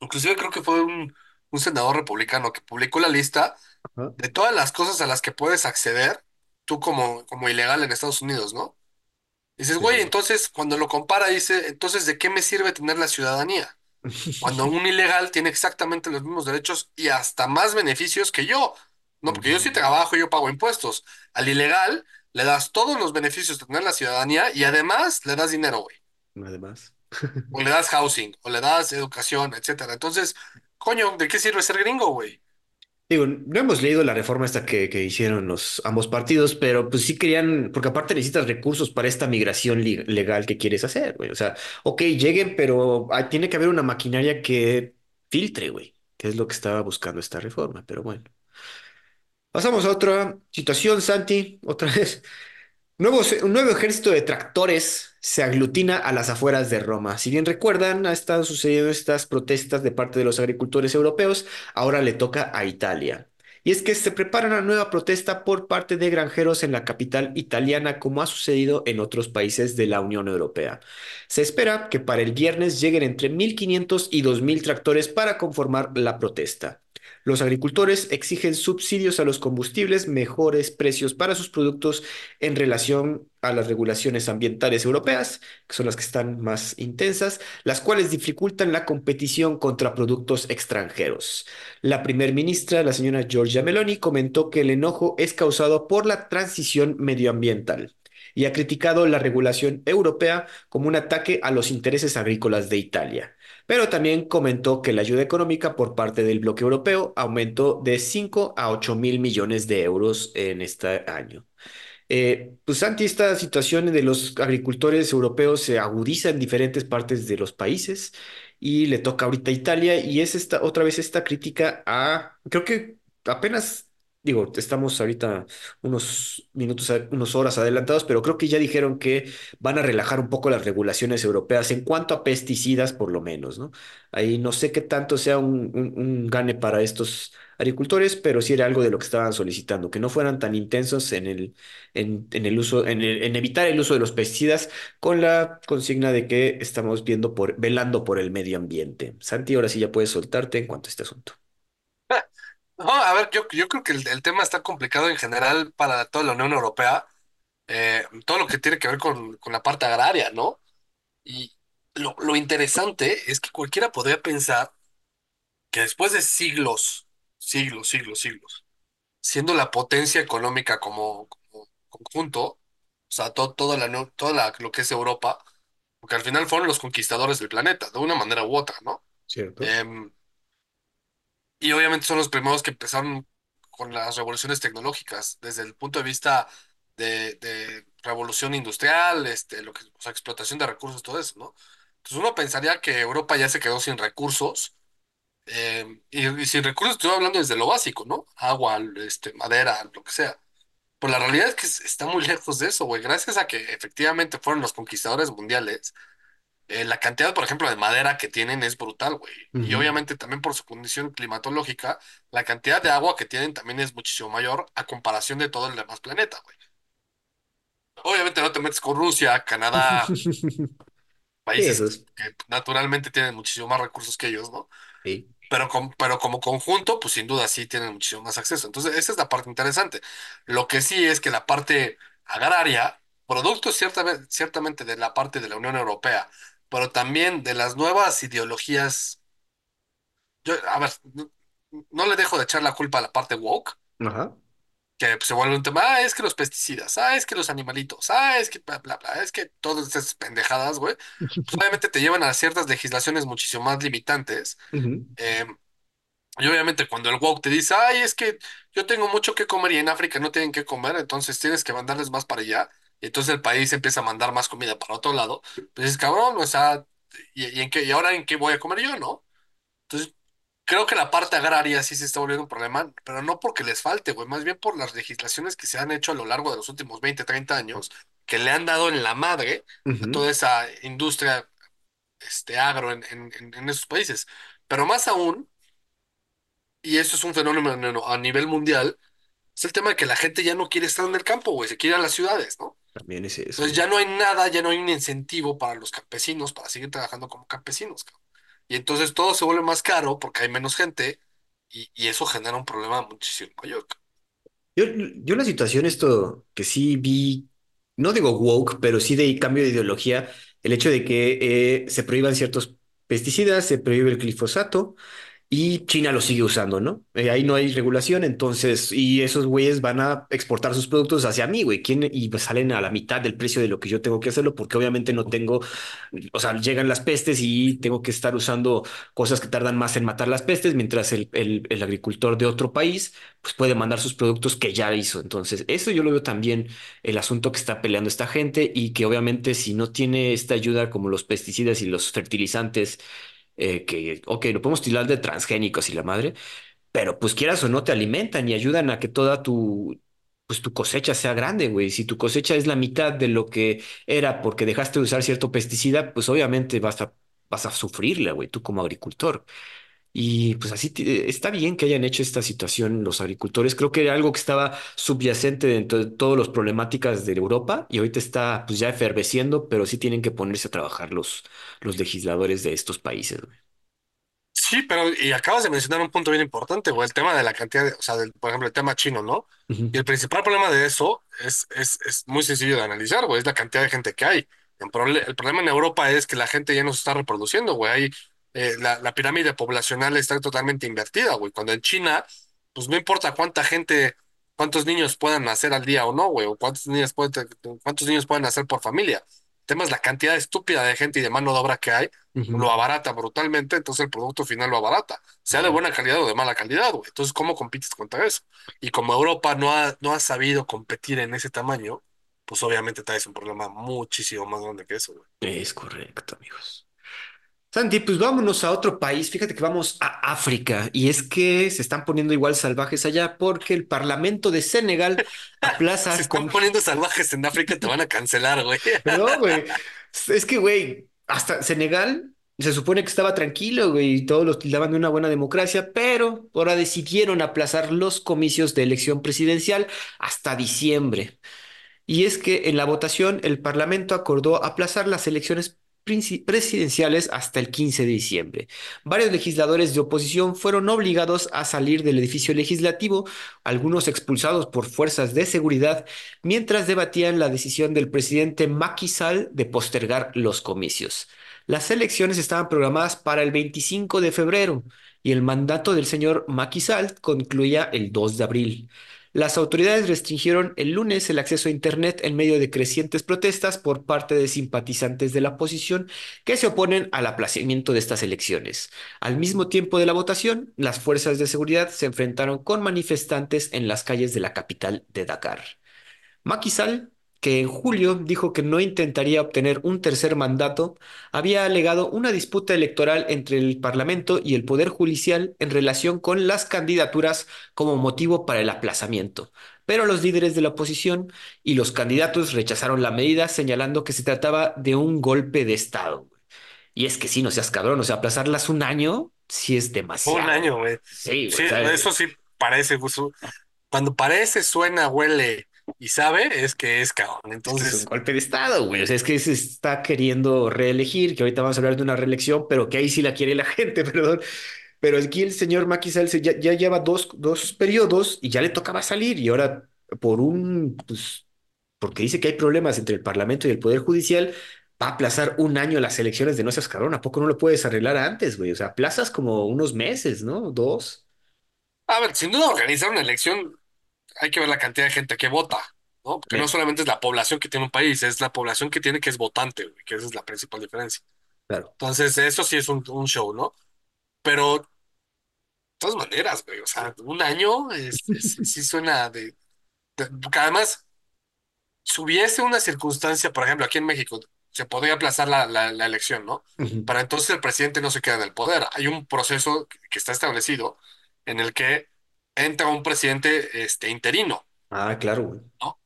Inclusive creo que fue un, un senador republicano que publicó la lista Ajá. de todas las cosas a las que puedes acceder tú como, como ilegal en Estados Unidos, ¿no? Dices, Sí, güey, entonces cuando lo compara dice, entonces, ¿de qué me sirve tener la ciudadanía? *laughs* Cuando un ilegal tiene exactamente los mismos derechos y hasta más beneficios que yo. No, porque yo sí trabajo y yo pago impuestos. Al ilegal le das todos los beneficios de tener la ciudadanía y además le das dinero, güey. Además. O le das housing, o le das educación, etcétera. Entonces, coño, ¿de qué sirve ser gringo, güey? Digo, no hemos leído la reforma esta que, que hicieron los ambos partidos, pero pues sí querían, porque aparte necesitas recursos para esta migración legal que quieres hacer, güey. O sea, ok, lleguen, pero hay- tiene que haber una maquinaria que filtre, güey, que es lo que estaba buscando esta reforma, pero bueno. Pasamos a otra situación, Santi, otra vez. Nuevo, un nuevo ejército de tractores se aglutina a las afueras de Roma. Si bien recuerdan, ha estado sucediendo estas protestas de parte de los agricultores europeos, ahora le toca a Italia. Y es que se prepara una nueva protesta por parte de granjeros en la capital italiana, como ha sucedido en otros países de la Unión Europea. Se espera que para el viernes lleguen entre 1.500 y 2.000 tractores para conformar la protesta. Los agricultores exigen subsidios a los combustibles, mejores precios para sus productos en relación a las regulaciones ambientales europeas, que son las que están más intensas, las cuales dificultan la competición contra productos extranjeros. La primer ministra, la señora Giorgia Meloni, comentó que el enojo es causado por la transición medioambiental y ha criticado la regulación europea como un ataque a los intereses agrícolas de Italia. Pero también comentó que la ayuda económica por parte del bloque europeo aumentó de 5 a 8 mil millones de euros en este año. Eh, pues ante esta situación de los agricultores europeos se agudiza en diferentes partes de los países y le toca ahorita a Italia y es esta otra vez esta crítica a, creo que apenas, digo, estamos ahorita unos minutos, unos horas adelantados, pero creo que ya dijeron que van a relajar un poco las regulaciones europeas en cuanto a pesticidas, por lo menos, ¿no? Ahí no sé qué tanto sea un, un un gane para estos agricultores, pero sí era algo de lo que estaban solicitando, que no fueran tan intensos en el en, en el uso, en, el- en evitar el uso de los pesticidas con la consigna de que estamos viendo por, velando por el medio ambiente. Santi, ahora sí ya puedes soltarte en cuanto a este asunto. No, a ver, yo, yo creo que el, el tema está complicado en general para toda la Unión Europea, eh, todo lo que tiene que ver con, con la parte agraria, ¿no? Y lo, lo interesante es que cualquiera podría pensar que después de siglos, siglos, siglos, siglos, siendo la potencia económica como, como conjunto, o sea, to- toda la, no- toda la- lo que es Europa, porque al final fueron los conquistadores del planeta, de una manera u otra, ¿no? ¿Cierto? Em, y obviamente son los primeros que empezaron con las revoluciones tecnológicas, desde el punto de vista de, de revolución industrial, este, lo que, o sea, explotación de recursos, todo eso, ¿no? Entonces uno pensaría que Europa ya se quedó sin recursos Eh, y, y sin recursos estoy hablando desde lo básico, ¿no? Agua, este, madera, lo que sea. Pues la realidad es que es- está muy lejos de eso, güey. Gracias a que efectivamente fueron los conquistadores mundiales, eh, la cantidad, por ejemplo, de madera que tienen es brutal, güey. Y obviamente también por su condición climatológica, la cantidad de agua que tienen también es muchísimo mayor a comparación de todo el demás planeta, güey. Obviamente no te metes con Rusia, Canadá, *laughs* países que es. que naturalmente tienen muchísimo más recursos que ellos, ¿no? Sí. Pero, com- pero como conjunto, pues sin duda sí tienen muchísimo más acceso. Entonces, esa es la parte interesante. Lo que sí es que la parte agraria, productos ciertamente, ciertamente de la parte de la Unión Europea, pero también de las nuevas ideologías. Yo, a ver, no, no le dejo de echar la culpa a la parte woke, Ajá. que se vuelve un tema, ah, es que los pesticidas, ah, es que los animalitos, ah, es que bla, bla, bla, es que todas esas pendejadas, güey, *laughs* pues obviamente te llevan a ciertas legislaciones muchísimo más limitantes. Ujú. eh, y obviamente cuando el woke te dice, ay, es que yo tengo mucho que comer y en África no tienen que comer, entonces tienes que mandarles más para allá, y entonces el país empieza a mandar más comida para otro lado, pues es cabrón, o sea, ¿y, y en qué, y ahora en qué voy a comer yo, no? Entonces, creo que la parte agraria sí se está volviendo un problema, pero no porque les falte, güey, más bien por las legislaciones que se han hecho a lo largo de los últimos 20 30 años, que le han dado en la madre a toda esa industria este, agro en, en, esos países. Pero más aún, y eso es un fenómeno a nivel mundial, es el tema de que la gente ya no quiere estar en el campo, güey, se quiere ir a las ciudades, ¿no? También es eso, Entonces ya no hay nada, ya no hay un incentivo para los campesinos para seguir trabajando como campesinos, cabrón. Y entonces todo se vuelve más caro porque hay menos gente y, y eso genera un problema muchísimo mayor. Yo, yo la situación, esto que sí vi, no digo woke, pero sí de cambio de ideología, el hecho de que eh, se prohíban ciertos pesticidas, se prohíbe el glifosato. Y China lo sigue usando, ¿no? Eh, ahí no hay regulación, entonces, y esos güeyes van a exportar sus productos hacia mí, güey. ¿Quién? Y salen a la mitad del precio de lo que yo tengo que hacerlo, porque obviamente no tengo, o sea, llegan las pestes y tengo que estar usando cosas que tardan más en matar las pestes, mientras el, el, el agricultor de otro país, pues puede mandar sus productos que ya hizo. Entonces, eso yo lo veo también el asunto que está peleando esta gente y que obviamente si no tiene esta ayuda como los pesticidas y los fertilizantes, eh, que, ok, lo podemos tirar de transgénicos y la madre, pero pues quieras o no te alimentan y ayudan a que toda tu, pues tu cosecha sea grande, güey. Si tu cosecha es la mitad de lo que era porque dejaste de usar cierto pesticida, pues obviamente vas a, vas a sufrirla, güey, tú como agricultor. Y pues así está bien que hayan hecho esta situación los agricultores. Creo que era algo que estaba subyacente dentro de todas las problemáticas de Europa y ahorita está pues ya eferveciendo, pero sí tienen que ponerse a trabajar los, los legisladores de estos países, güey. Sí, pero y acabas de mencionar un punto bien importante, güey, el tema de la cantidad de, o sea, del, por ejemplo, el tema chino, ¿no? Y el principal problema de eso es, es, es muy sencillo de analizar, güey, es la cantidad de gente que hay. El problema en Europa es que la gente ya no se está reproduciendo, güey. Hay, eh, la, la pirámide poblacional está totalmente invertida, güey. Cuando en China, pues no importa cuánta gente, cuántos niños puedan nacer al día o no, güey, o cuántos niños pueden, cuántos niños pueden nacer por familia. El tema es la cantidad estúpida de gente y de mano de obra que hay, lo abarata brutalmente, entonces el producto final lo abarata, sea de buena calidad o de mala calidad, güey. Entonces, ¿cómo compites contra eso? Y como Europa no ha, no ha sabido competir en ese tamaño, pues obviamente traes un problema muchísimo más grande que eso, güey. Es correcto, amigos. Santi, pues vámonos a otro país. Fíjate que vamos a África y es que se están poniendo igual salvajes allá porque el Parlamento de Senegal *laughs* Se aplaza están con... poniendo salvajes en África, te van a cancelar, güey. *laughs* Perdón, güey. *laughs* Es que, güey, hasta Senegal se supone que estaba tranquilo, güey, y todos los tildaban de una buena democracia, pero ahora decidieron aplazar los comicios de elección presidencial hasta diciembre. Y es que en la votación el Parlamento acordó aplazar las elecciones presidenciales hasta el 15 de diciembre. Varios legisladores de oposición fueron obligados a salir del edificio legislativo, algunos expulsados por fuerzas de seguridad, mientras debatían la decisión del presidente Macky de postergar los comicios. Las elecciones estaban programadas para el 25 de febrero y el mandato del señor Macky concluía el 2 de abril. Las autoridades restringieron el lunes el acceso a Internet en medio de crecientes protestas por parte de simpatizantes de la oposición que se oponen al aplazamiento de estas elecciones. Al mismo tiempo de la votación, las fuerzas de seguridad se enfrentaron con manifestantes en las calles de la capital de Dakar. Macky que en julio dijo que no intentaría obtener un tercer mandato, había alegado una disputa electoral entre el Parlamento y el Poder Judicial en relación con las candidaturas como motivo para el aplazamiento. Pero los líderes de la oposición y los candidatos rechazaron la medida, señalando que se trataba de un golpe de Estado. Y es que sí, no seas cabrón, o sea, aplazarlas un año sí es Un demasiado. año, güey. Sí, Sí, eso sí parece. Cuando parece, suena, huele y sabe, es que es cabrón. Es que es un Entonces, golpe de Estado, güey. O sea, es que se está queriendo reelegir, que ahorita vamos a hablar de una reelección, pero que ahí sí la quiere la *laughs* gente, perdón. Pero aquí el señor Macky ya, ya lleva dos, dos periodos y ya le tocaba salir y ahora por un, pues, porque dice que hay problemas entre el Parlamento y el Poder Judicial, va a aplazar un año las elecciones de no seas cabrón. ¿A poco no lo puedes arreglar antes, güey? O sea, aplazas como unos meses, ¿no? Dos. A ver, sin duda organizar una elección hay que ver la cantidad de gente que vota, ¿no? Porque no solamente es la población que tiene un país, es la población que tiene que es votante, güey, que esa es la principal diferencia. claro. Entonces, eso sí es un, un show, ¿no? Pero, de todas maneras, güey, o sea, un año es, es- *laughs* sí suena de, de- porque además, si hubiese una circunstancia, por ejemplo, aquí en México, se podría aplazar la, la, la elección, ¿no? Para entonces el presidente no se queda en el poder. Hay un proceso que está establecido en el que entra un presidente este, interino. Ah, claro, güey. ¿no?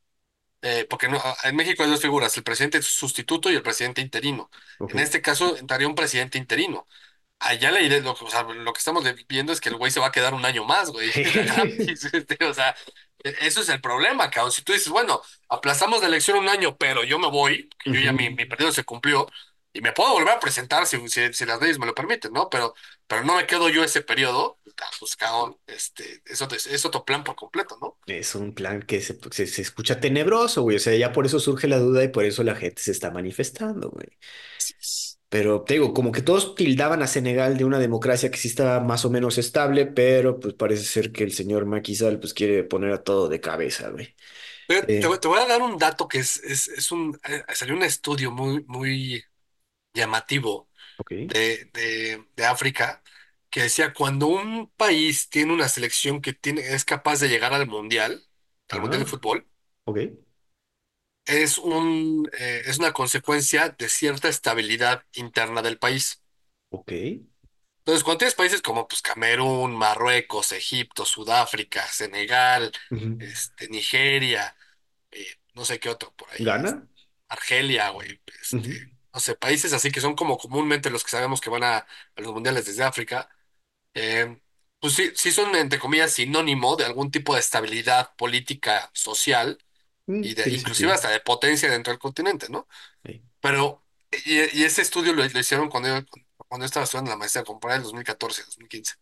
Eh, porque no, en México hay dos figuras, el presidente sustituto y el presidente interino. Ok. En este caso entraría un presidente interino. Allá la idea, lo, o sea, lo que estamos viendo es que el güey se va a quedar un año más, güey. *laughs* *laughs* Este, O sea, e- eso es el problema, cabrón. Si tú dices, bueno, aplazamos la elección un año, pero yo me voy, que yo ya mi, Ujú. mi periodo se cumplió, y me puedo volver a presentar si, si, si las leyes me lo permiten, ¿no? Pero, pero no me quedo yo ese periodo, ah, pues cabrón, este, eso es, es otro plan por completo, ¿no? Es un plan que se, se, se escucha tenebroso, güey. O sea, ya por eso surge la duda y por eso la gente se está manifestando, güey. Pero te digo, como que todos tildaban a Senegal de una democracia que sí estaba más o menos estable, pero pues parece ser que el señor Macky Sall pues quiere poner a todo de cabeza, güey. Te, te Eh, voy te voy a dar un dato que es, es, es un, eh, salió un estudio muy, muy llamativo de, de, de África que decía cuando un país tiene una selección que tiene, es capaz de llegar al mundial, al mundial de Ah, fútbol, ok. es un, eh, es una consecuencia de cierta estabilidad interna del país. Ok. Entonces, cuando tienes países como pues, Camerún, Marruecos, Egipto, Sudáfrica, Senegal, Ujú. este, Nigeria, eh, no sé qué otro por ahí, este, ¿Gana? Argelia, güey, este, no sé, países así que son como comúnmente los que sabemos que van a, a los mundiales desde África, eh, pues sí, sí son, entre comillas, sinónimo de algún tipo de estabilidad política, social Mm, y de, tiene inclusive sentido. hasta de potencia dentro del continente, ¿no? Sí. Pero, y, y ese estudio lo, lo hicieron cuando yo, cuando yo estaba estudiando la maestría, como por ahí en 2014, 2015.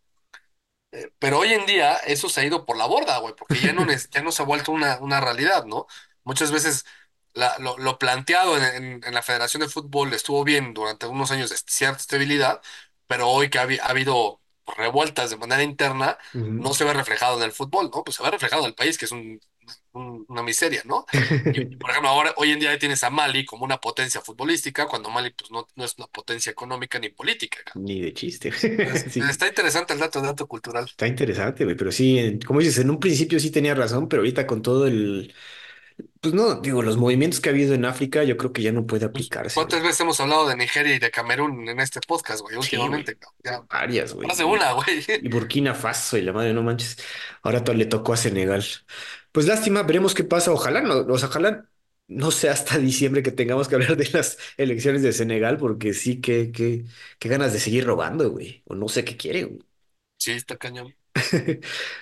Eh, Pero hoy en día eso se ha ido por la borda, güey, porque ya no, *laughs* ya no se ha vuelto una, una realidad, ¿no? Muchas veces la- lo, lo planteado en, en- en la Federación de Fútbol estuvo bien durante unos años de cierta estabilidad, pero hoy que ha, habi- ha habido revueltas de manera interna, no se ve reflejado en el fútbol, ¿no? Pues se ve reflejado en el país, que es un- un- una miseria, ¿no? Y, *laughs* por ejemplo, ahora, hoy en día tienes a Mali como una potencia futbolística, cuando Mali pues, no, no es una potencia económica ni política. Ni de chiste. Entonces, *laughs* Sí. está interesante el dato, dato cultural. Está interesante, güey, pero sí, como dices, en un principio sí tenía razón, pero ahorita con todo el, pues no, digo, los movimientos que ha habido en África, yo creo que ya no puede Pues, aplicarse, ¿cuántas güey. veces hemos hablado de Nigeria y de Camerún en este podcast, güey? Sí, Últimamente. Ya, varias, güey. más de una, güey. y Burkina Faso y la madre, no manches. Ahora to- le tocó a Senegal. Pues lástima, veremos qué pasa. Ojalá no, o sea, ojalá no sea hasta diciembre que tengamos que hablar de las elecciones de Senegal, porque sí, que, que, qué ganas de seguir robando, güey. O no sé qué quiere, güey. Sí, está cañón.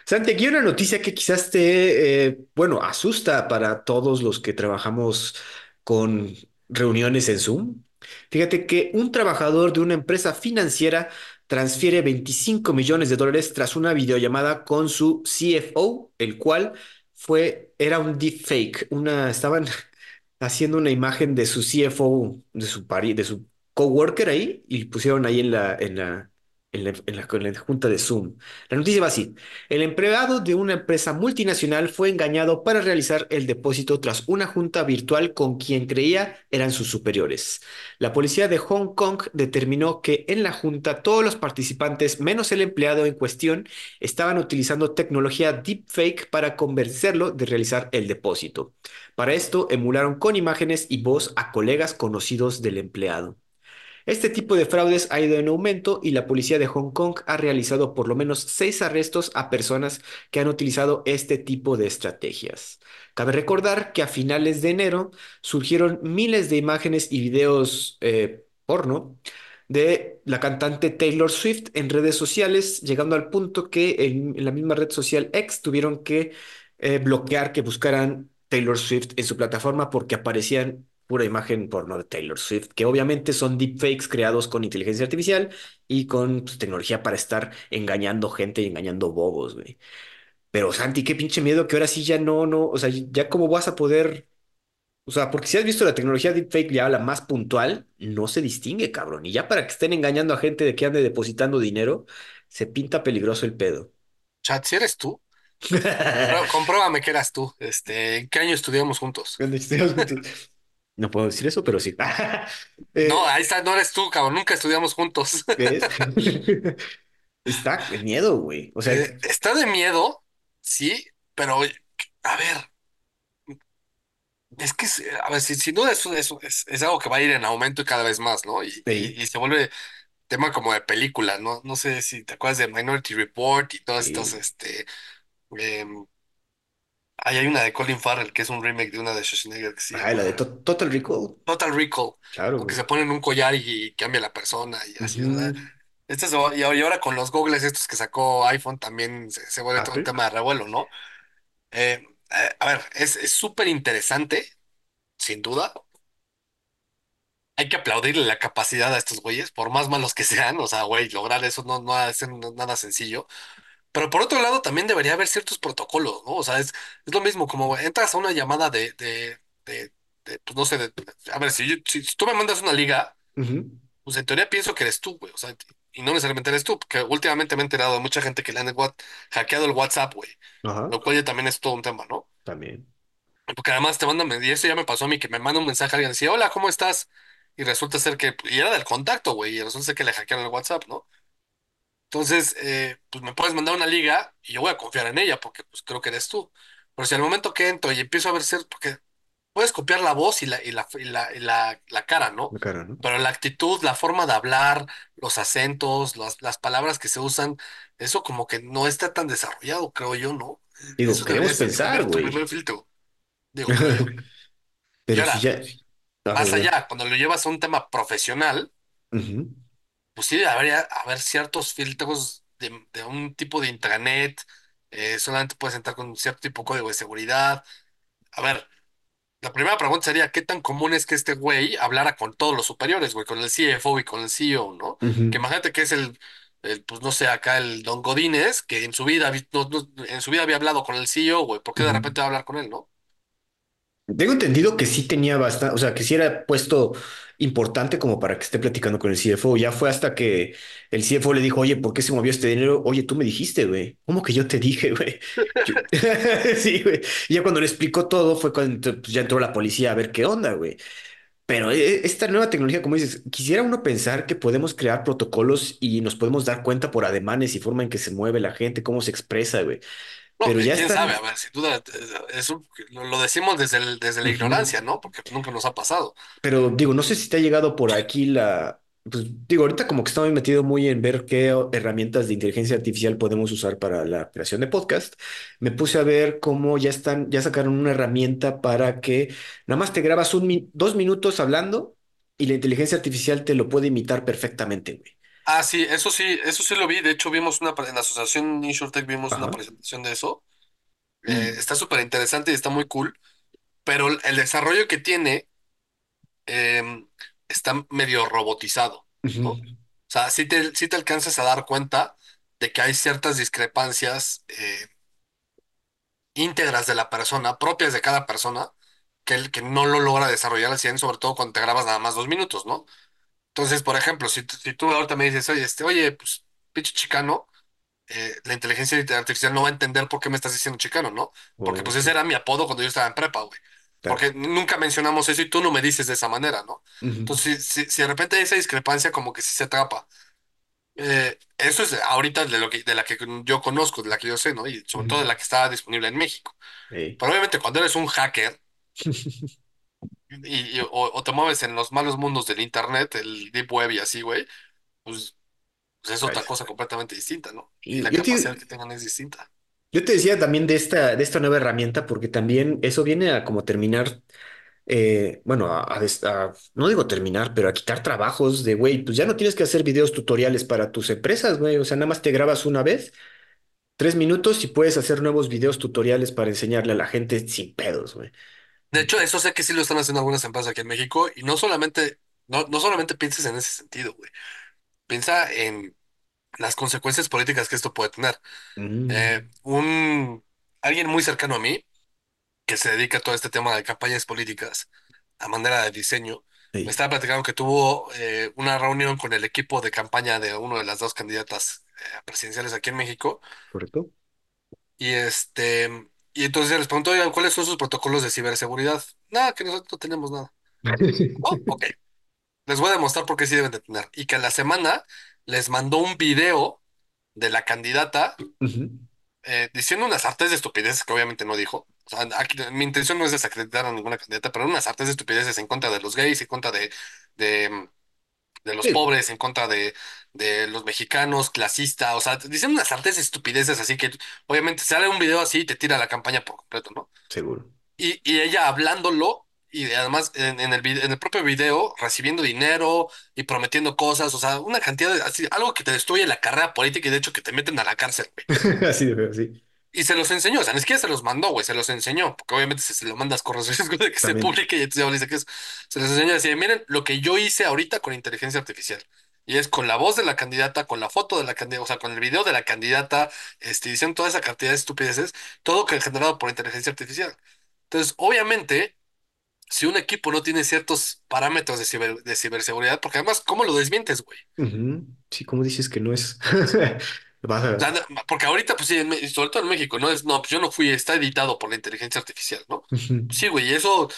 Santi, aquí hay una noticia que quizás te, eh, bueno, asusta para todos los que trabajamos con reuniones en Zoom. Fíjate que un trabajador de una empresa financiera transfiere 25 millones de dólares tras una videollamada con su CFO, el cual fue, era un deepfake, una, estaban *laughs* haciendo una imagen de su CFO, de su pari, de su coworker ahí, y pusieron ahí en la, en la, en la, junta de Zoom. La noticia va así. El empleado de una empresa multinacional fue engañado para realizar el depósito tras una junta virtual con quien creía eran sus superiores. La policía de Hong Kong determinó que en la junta todos los participantes, menos el empleado en cuestión, estaban utilizando tecnología deepfake para convencerlo de realizar el depósito. Para esto, emularon con imágenes y voz a colegas conocidos del empleado. Este tipo de fraudes ha ido en aumento y la policía de Hong Kong ha realizado por lo menos seis arrestos a personas que han utilizado este tipo de estrategias. Cabe recordar que a finales de enero surgieron miles de imágenes y videos eh, porno de la cantante Taylor Swift en redes sociales, llegando al punto que en, la misma red social X tuvieron que eh, bloquear que buscaran Taylor Swift en su plataforma porque aparecían pura imagen porno de Taylor Swift, que obviamente son deepfakes creados con inteligencia artificial y con pues, tecnología para estar engañando gente y engañando bobos, güey. Pero Santi, qué pinche miedo que ahora sí ya no, no, o sea, ya cómo vas a poder. O sea, porque si has visto la tecnología deepfake ya la más puntual, no se distingue, cabrón. Y ya para que estén engañando a gente de que ande depositando dinero, se pinta peligroso el pedo. Chat, si eres tú, *laughs* compruébame que eras tú. Este, ¿en qué año estudiamos juntos? Cuando estemos juntos. No puedo decir eso, pero sí. *laughs* No, Eh, ahí está, no eres tú, cabrón, nunca estudiamos juntos. *laughs* *laughs* Está de miedo, güey. O sea, Eh, está de miedo, sí, pero a ver, es que, a ver, si- sin duda eso, eso es, es algo que va a ir en aumento y cada vez más, ¿no? Y, sí, y, y se vuelve tema como de película, ¿no? No sé si te acuerdas de Minority Report y todas estas, sí. este, em, ahí hay una de Colin Farrell que es un remake de una de Schwarzenegger que se Ah, la de To- Total Recall. Total Recall, Claro, o que güey. se ponen un collar y, cambia la persona y así. Este es- y ahora con los goggles estos que sacó iPhone también se, se vuelve todo un tema de revuelo, ¿no? Eh, eh, a ver, es es súper interesante, sin duda. Hay que aplaudirle la capacidad a estos güeyes, por más malos que sean, o sea, güey, lograr eso no, no ser nada sencillo. Pero por otro lado, también debería haber ciertos protocolos, ¿no? O sea, es, es lo mismo, como entras a una llamada de, de, de, de, pues no sé, de, a ver, si, yo- si, si tú me mandas una liga, Ujú. pues en teoría pienso que eres tú, güey, o sea, y no necesariamente eres tú, porque últimamente me he enterado de mucha gente que le han what- hackeado el WhatsApp, güey, Ajá. lo cual ya también es todo un tema, ¿no? También. Porque además te mandan, y eso ya me pasó a mí, que me manda un mensaje a alguien, decía, hola, ¿cómo estás? Y resulta ser que, y era del contacto, güey, y resulta ser que le hackearon el WhatsApp, ¿no? Entonces, eh, pues me puedes mandar una liga y yo voy a confiar en ella porque pues creo que eres tú. Pero si al momento que entro y empiezo a ver cierto, porque puedes copiar la voz y la, y la, y la, y la, la cara, ¿no? La cara, ¿no? Pero la actitud, la forma de hablar, los acentos, las, las palabras que se usan, eso como que no está tan desarrollado, creo yo, ¿no? Digo, Eso queremos ser pensar, güey. primer filtro, digo. *laughs* Y Pero si ya. Más allá, cuando lo llevas a un tema profesional, Ujú. Pues sí, debería haber ciertos filtros de, de un tipo de intranet, eh, solamente puedes entrar con cierto tipo de código de seguridad. A ver, la primera pregunta sería, ¿qué tan común es que este güey hablara con todos los superiores, güey, con el CFO y con el CEO, ¿no? Que imagínate que es el, el, pues no sé, acá el Don Godínez, que en su vida, vi- no- no- en su vida había hablado con el CEO, güey, ¿por qué de Ujú. repente va a hablar con él, no? Tengo entendido que sí tenía bastante, o sea, que sí era puesto importante como para que esté platicando con el CFO. Ya fue hasta que el CFO le dijo, oye, ¿por qué se movió este dinero? Oye, tú me dijiste, güey. ¿Cómo que yo te dije, güey? *laughs* Sí, güey. Y ya cuando le explicó todo fue cuando ya entró la policía a ver qué onda, güey. Pero eh, esta nueva tecnología, como dices, quisiera uno pensar que podemos crear protocolos y nos podemos dar cuenta por ademanes y forma en que se mueve la gente, cómo se expresa, güey. No, Pero ya quién sabe, a ver, sin duda, eh, eso lo, decimos desde el- desde la ignorancia, ¿no? Porque nunca nos ha pasado. Pero digo, no sé si te ha llegado por aquí la... Pues digo, ahorita como que estamos metido muy en ver qué herramientas de inteligencia artificial podemos usar para la creación de podcast. Me puse a ver cómo ya están, ya sacaron una herramienta para que nada más te grabas un, dos minutos hablando y la inteligencia artificial te lo puede imitar perfectamente, güey. Ah, sí, eso sí, eso sí lo vi. De hecho, vimos una, pre- en la asociación InsurTech vimos una Ajá. presentación de eso. Eh, Y, está súper interesante y está muy cool, pero el el desarrollo que tiene eh, está medio robotizado, ¿no? ujú, O sea, sí te, sí te alcanzas a dar cuenta de que hay ciertas discrepancias eh, íntegras de la persona, propias de cada persona, que, el, que no lo logra desarrollar al 100, sobre todo cuando te grabas nada más dos minutos, ¿no? Entonces, por ejemplo, si, tú- si tú ahorita me dices, oye, este, oye, pues, pinche chicano, eh, la inteligencia artificial no va a entender por qué me estás diciendo chicano, ¿no? Porque pues ok, ese era mi apodo cuando yo estaba en prepa, güey. claro. Porque nunca mencionamos eso y tú no me dices de esa manera, ¿no? Ujú, Entonces, si, si, si de repente hay esa discrepancia, como que sí se atrapa. Eh, eso es ahorita de lo que, de la que yo conozco, de la que yo sé, ¿no? Y sobre todo de la que está disponible en México. ey. Pero obviamente cuando eres un hacker *laughs* y, y- o, o te mueves en los malos mundos del internet, el deep web y así, güey, pues, pues es otra está. cosa completamente distinta, ¿no? Y Y la capacidad te, que tengan es distinta. yo te decía también de esta, de esta nueva herramienta, porque también eso viene a como terminar, eh, bueno, a, a a- no digo terminar, pero a quitar trabajos de, güey, pues ya no tienes que hacer videos tutoriales para tus empresas, güey, o sea, nada más te grabas una vez, tres minutos y puedes hacer nuevos videos tutoriales para enseñarle a la gente sin pedos, güey. De hecho, eso sé que sí lo están haciendo algunas empresas aquí en México y no solamente, no, no solamente pienses en ese sentido, güey. Piensa en las consecuencias políticas que esto puede tener. Eh, Mm, un, alguien muy cercano a mí que se dedica a todo este tema de campañas políticas a manera de diseño, me estaba platicando que tuvo eh, una reunión con el equipo de campaña de una de las dos candidatas eh, presidenciales aquí en México ¿correcto? y este y entonces les preguntó, oigan, ¿cuáles son sus protocolos de ciberseguridad? Nada, que nosotros no tenemos nada. *laughs* Oh, ok. Les voy a demostrar por qué sí deben de tener. Y que a la semana les mandó un video de la candidata eh, diciendo unas artes de estupideces que obviamente no dijo. O sea, aquí, mi intención no es desacreditar a ninguna candidata, pero unas artes de estupideces en contra de los gays, en contra de, de, de los Sí, pobres, en contra de, de los mexicanos, clasista. O sea, dicen unas artes de estupideces, así que obviamente sale un video así y te tira la campaña por completo, ¿no? seguro. Y, y ella hablándolo. Y además en, en el, en el propio video recibiendo dinero y prometiendo cosas, o sea, una cantidad de, así, algo que te destruye la carrera política y de hecho que te meten a la cárcel. *laughs* Así de sí. Y se los enseñó, o sea, ni siquiera se los mandó, güey, se los enseñó, porque obviamente si se lo mandas corres riesgo de que se publique y entonces ya dice que es, se los enseñó así, miren lo que yo hice ahorita con inteligencia artificial. Y es con la voz de la candidata, con la foto de la candidata, o sea, con el video de la candidata, este, diciendo toda esa cantidad de estupideces, todo que generado por inteligencia artificial. Entonces, obviamente, si un equipo no tiene ciertos parámetros de ciber- de ciberseguridad, porque además, ¿cómo lo desmientes, güey? Sí, como dices que no es? Vas O sea, a... porque ahorita, pues sí, en sobre todo en México, ¿no? Es, no, pues yo no fui, está editado por la inteligencia artificial, ¿no? Ujú. Sí, güey, eso,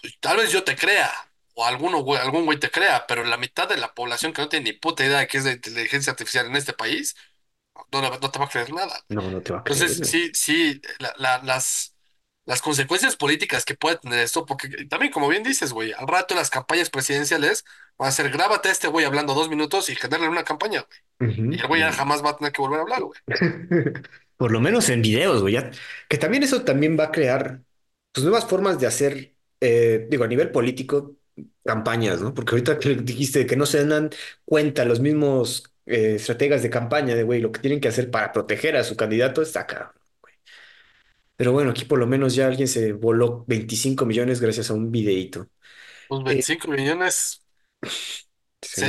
pues, tal vez yo te crea, o alguno, güey, algún güey te crea, pero la mitad de la población que no tiene ni puta idea de qué es la inteligencia artificial en este país, no, no te va a creer nada. No, no te va a creer, Entonces, güey. sí, sí, la- la- las, las consecuencias políticas que puede tener esto, porque también, como bien dices, güey, al rato en las campañas presidenciales van a ser, grábate a este güey hablando dos minutos y generarle una campaña, güey. Y el güey ya jamás va a tener que volver a hablar, güey. *laughs* Por lo menos en videos, güey. ya- Que también eso también va a crear pues, nuevas formas de hacer, eh, digo, a nivel político, campañas, ¿no? Porque ahorita que dijiste que no se dan cuenta los mismos eh, estrategas de campaña de, güey, lo que tienen que hacer para proteger a su candidato está acá. Pero bueno, aquí por lo menos ya alguien se voló 25 millones gracias a un videíto. Pues Eh, 25 millones,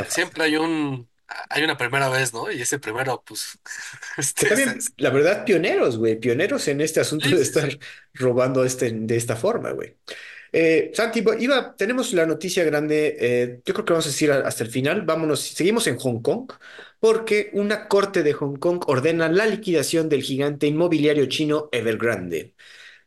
siempre hay un, hay una primera vez, ¿no? Y ese primero, pues, *laughs* este, también, la verdad, pioneros, güey, pioneros en este asunto sí, de sí, sí. estar robando este, de esta forma, güey. Eh, Santi, bo- iba, tenemos la noticia grande, eh, yo creo que vamos a decir a- hasta el final, vámonos, seguimos en Hong Kong, porque una corte de Hong Kong ordena la liquidación del gigante inmobiliario chino Evergrande.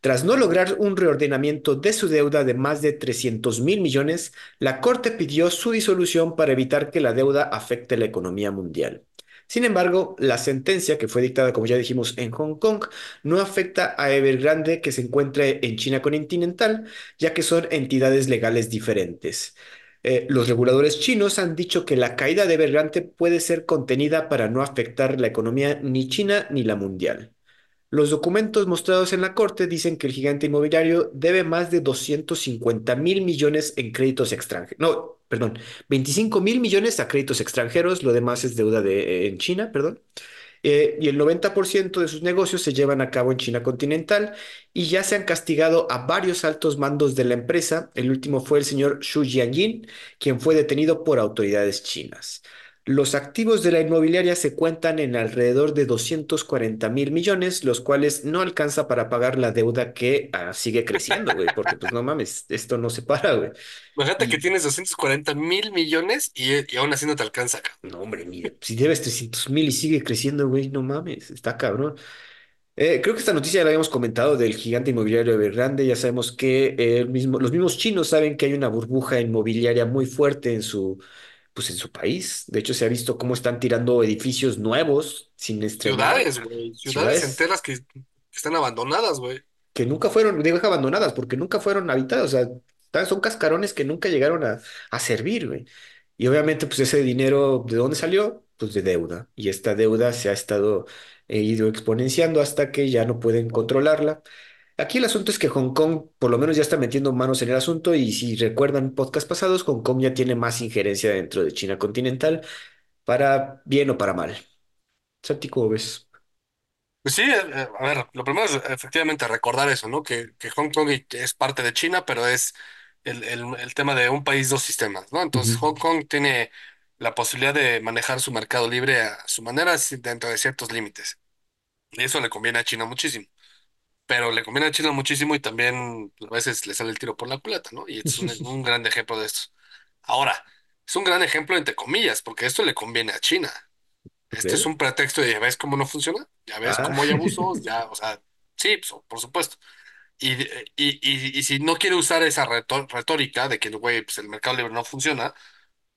Tras no lograr un reordenamiento de su deuda de más de 300 mil millones, la Corte pidió su disolución para evitar que la deuda afecte la economía mundial. Sin embargo, la sentencia, que fue dictada, como ya dijimos, en Hong Kong, no afecta a Evergrande, que se encuentra en China continental, ya que son entidades legales diferentes. Eh, los reguladores chinos han dicho que la caída de Evergrande puede ser contenida para no afectar la economía ni china ni la mundial. Los documentos mostrados en la corte dicen que el gigante inmobiliario debe más de 250 mil millones en créditos extranjeros. No, perdón, 25 mil millones a créditos extranjeros, lo demás es deuda de, en China, perdón. Eh, y el 90% de sus negocios se llevan a cabo en China continental y ya se han castigado a varios altos mandos de la empresa. El último fue el señor Xu Jianyin, quien fue detenido por autoridades chinas. Los activos de la inmobiliaria se cuentan en alrededor de 240 mil millones, los cuales no alcanza para pagar la deuda que ah, sigue creciendo, güey, porque pues no mames, esto no se para, güey. Imagínate que Y tienes doscientos cuarenta mil millones y, y aún así no te alcanza, cabrón. no, hombre, mire, si debes 300 mil y sigue creciendo, güey, no mames, está cabrón. Eh, creo que esta noticia ya la habíamos comentado del gigante inmobiliario Evergrande. Ya sabemos que el mismo, los mismos chinos saben que hay una burbuja inmobiliaria muy fuerte en su, pues en su país. De hecho, se ha visto cómo están tirando edificios nuevos sin estrenar, Ciudades, güey, ciudades ciudades enteras que, que están abandonadas, güey. que nunca fueron, digo, abandonadas, porque nunca fueron habitadas. O sea, son cascarones que nunca llegaron a, a servir, güey. Y obviamente, pues ese dinero, ¿de dónde salió? Pues de deuda. Y esta deuda se ha estado eh, ido exponenciando hasta que ya no pueden controlarla. Aquí el asunto es que Hong Kong por lo menos ya está metiendo manos en el asunto y si recuerdan podcast pasados, Hong Kong ya tiene más injerencia dentro de China continental, para bien o para mal. Santi, ¿cómo ves? Pues sí, eh, eh, a ver, lo primero es efectivamente recordar eso, ¿no? Que, que Hong Kong es parte de China, pero es el, el, el tema de un país, dos sistemas, ¿no? Entonces Ujú. Hong Kong tiene la posibilidad de manejar su mercado libre a su manera dentro de ciertos límites. Y eso le conviene a China muchísimo. Pero le conviene a China muchísimo y también pues, a veces le sale el tiro por la culata, ¿no? Y es un, un gran ejemplo de esto. Ahora, es un gran ejemplo entre comillas, porque esto le conviene a China. Este es Ok. un pretexto de ya ves cómo no funciona, ya ves Ah, cómo hay *laughs* abusos, ya, o sea, sí, pues, por supuesto. Y, y, y, y si no quiere usar esa retórica de que, güey, pues el mercado libre no funciona,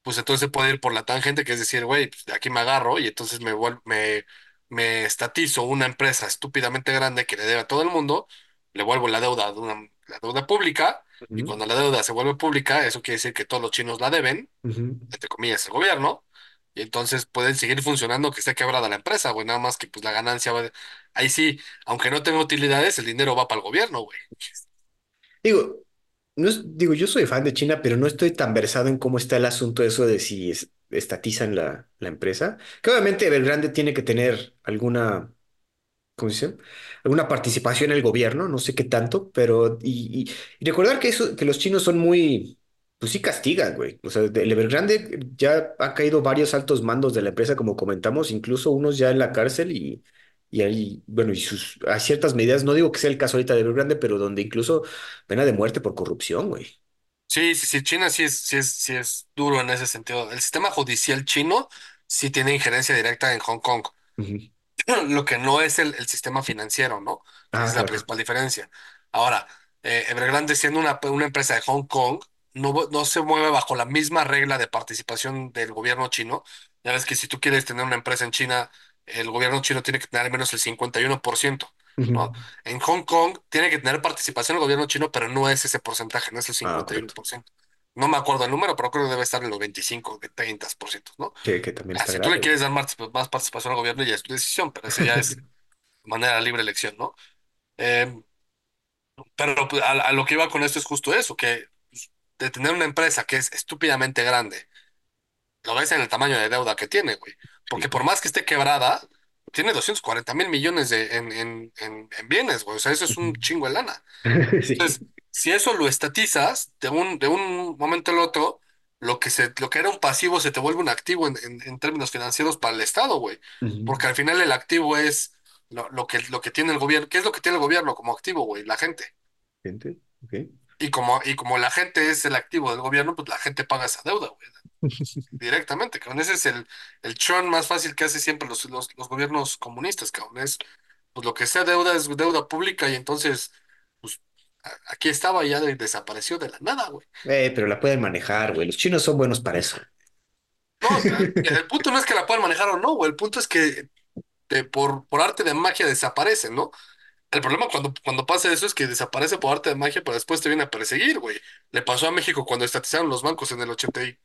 pues entonces puede ir por la tangente, que es decir, güey, pues de aquí me agarro y entonces me vuel- me, me estatizo una empresa estúpidamente grande que le debe a todo el mundo, le vuelvo la deuda de una, la deuda pública, y cuando la deuda se vuelve pública, eso quiere decir que todos los chinos la deben, entre comillas, el gobierno, y entonces pueden seguir funcionando que esté quebrada la empresa, güey, nada más que pues la ganancia va, de- ahí sí, aunque no tenga utilidades, el dinero va para el gobierno, güey. Digo, no es- digo, yo soy fan de China, pero no estoy tan versado en cómo está el asunto eso de si es- estatizan la, la empresa. Que obviamente Evergrande tiene que tener alguna ¿cómo dice? Alguna participación en el gobierno, no sé qué tanto, pero y, y- y recordar que eso, que los chinos son muy, pues sí castigan, güey. O sea, el Evergrande ya ha caído varios altos mandos de la empresa, como comentamos, incluso unos ya en la cárcel y, y ahí, bueno, y sus, hay ciertas medidas, no digo que sea el caso ahorita de Evergrande, pero donde incluso pena de muerte por corrupción, güey. Sí, sí, sí, China sí es, sí es, sí es duro en ese sentido. El sistema judicial chino sí tiene injerencia directa en Hong Kong. Ujú. *clears throat* lo que no es el, el sistema financiero, ¿no? Que Ah, es la claro. principal diferencia. Ahora, eh, Evergrande siendo una, una empresa de Hong Kong, no, vo- no se mueve bajo la misma regla de participación del gobierno chino. Ya ves que si tú quieres tener una empresa en China, el gobierno chino tiene que tener al menos el 51%, Ujú. ¿No? En Hong Kong tiene que tener participación el gobierno chino, pero no es ese porcentaje, no es el Ah, cincuenta y uno correcto. por ciento. No me acuerdo el número, pero creo que debe estar en los 25, de 30%, ¿no? Que, que también Ah, está si tú le quieres dar más, más participación al gobierno, ya es tu decisión, pero ese ya es *laughs* manera libre elección, ¿no? Eh, pero pues, a, a lo que iba con esto es justo eso, que pues, de tener una empresa que es estúpidamente grande, lo ves en el tamaño de deuda que tiene, güey. Sí, Porque por más que esté quebrada, tiene doscientos cuarenta mil millones de, en, en, en, en bienes, güey. O sea, eso es un chingo de lana. *laughs* Sí. Entonces, si eso lo estatizas, de un, de un momento al otro, lo que, se, lo que era un pasivo se te vuelve un activo en, en, en términos financieros para el Estado, güey. Porque al final el activo es lo, lo que, lo que tiene el gobierno. ¿Qué es lo que tiene el gobierno como activo, güey? La gente. Gente, ok. Y como, y como la gente es el activo del gobierno, pues la gente paga esa deuda, güey, *laughs* directamente, cabrón. Ese es el, el churn más fácil que hace siempre los, los, los gobiernos comunistas, cabrón. Es, pues lo que sea deuda es deuda pública y entonces, pues a- aquí estaba y ya de- desapareció de la nada, güey. Eh, pero la pueden manejar, güey. Los chinos son buenos para eso. No, *laughs* el punto no es que la puedan manejar o no, güey. El punto es que de- por, por arte de magia desaparece, ¿no? El problema cuando, cuando pasa eso es que desaparece por arte de magia, pero después te viene a perseguir, güey. Le pasó a México cuando estatizaron los bancos en el ochenta y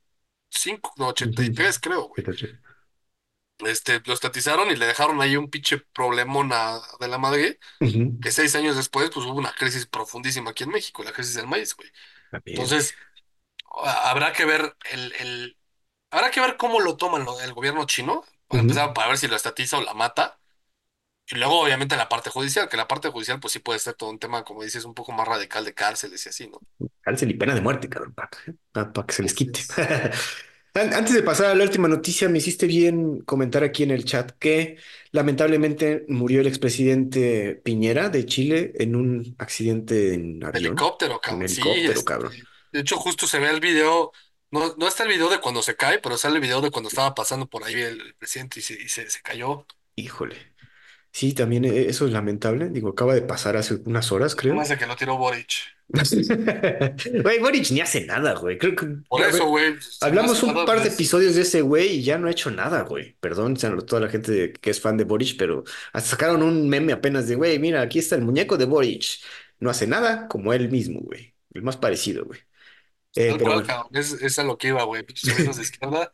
cinco no, ochenta y Ujú. tres creo, güey. Este, lo estatizaron y le dejaron ahí un pinche problemón a- de la madre, Ujú. que seis años después, pues hubo una crisis profundísima aquí en México, la crisis del maíz, güey. También. Entonces, a- habrá que ver el, el, habrá que ver cómo lo toman lo- el gobierno chino, para Ujú. empezar, para ver si lo estatiza o la mata. Y luego, obviamente, la parte judicial, que la parte judicial, pues sí puede ser todo un tema, como dices, un poco más radical de cárceles y así, ¿no? Cárcel y pena de muerte, cabrón, para que se les quite. es. *laughs* An- Antes de pasar a la última noticia, me hiciste bien comentar aquí en el chat que lamentablemente murió el expresidente Piñera de Chile en un accidente en avión, Helicóptero, cabrón. Sí, helicóptero, este, cabrón. de hecho, justo se ve el video. No, no está el video de cuando se cae, pero sale el video de cuando estaba pasando por ahí el presidente y se, y se, se cayó. Híjole. Sí, también e- eso es lamentable. Digo, acaba de pasar hace unas horas, creo. Más de que lo tiró Boric. *laughs* Güey, Boric ni hace nada, güey. Creo que, Por a eso, güey, hace hablamos un nada, par de pues. episodios de ese güey y ya no ha hecho nada, güey. Perdón, a toda la gente que es fan de Boric, pero hasta sacaron un meme apenas de, güey, mira, aquí está el muñeco de Boric. No hace nada como él mismo, güey. El más parecido, güey. Eh, Tal pero cual, bueno. cabrón. Es, es a lo que iba, güey. Pinches gobiernos de *laughs* izquierda.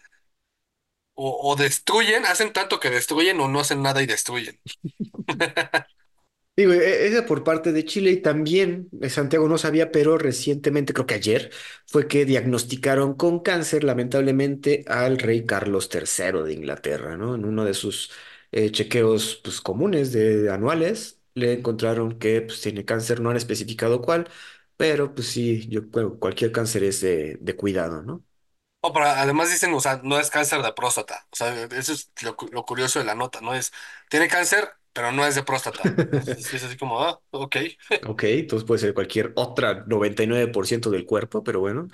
O, o destruyen, hacen tanto que destruyen o no hacen nada y destruyen. *laughs* Digo, e- esa por parte de Chile y también Santiago no sabía, pero recientemente, creo que ayer, fue que diagnosticaron con cáncer, lamentablemente, al rey Carlos III de Inglaterra, ¿no? En uno de sus eh, chequeos pues, comunes de anuales, le encontraron que pues, tiene cáncer, no han especificado cuál, pero pues sí, yo que cualquier cáncer es de, de cuidado, ¿no? O pero además dicen, o sea, no es cáncer de próstata. O sea, eso es lo, cu- lo curioso de la nota, ¿no? Es, tiene cáncer pero no es de próstata. Entonces es así como, ah, ok. *laughs* Ok, entonces puede ser cualquier otra 99% del cuerpo, pero bueno.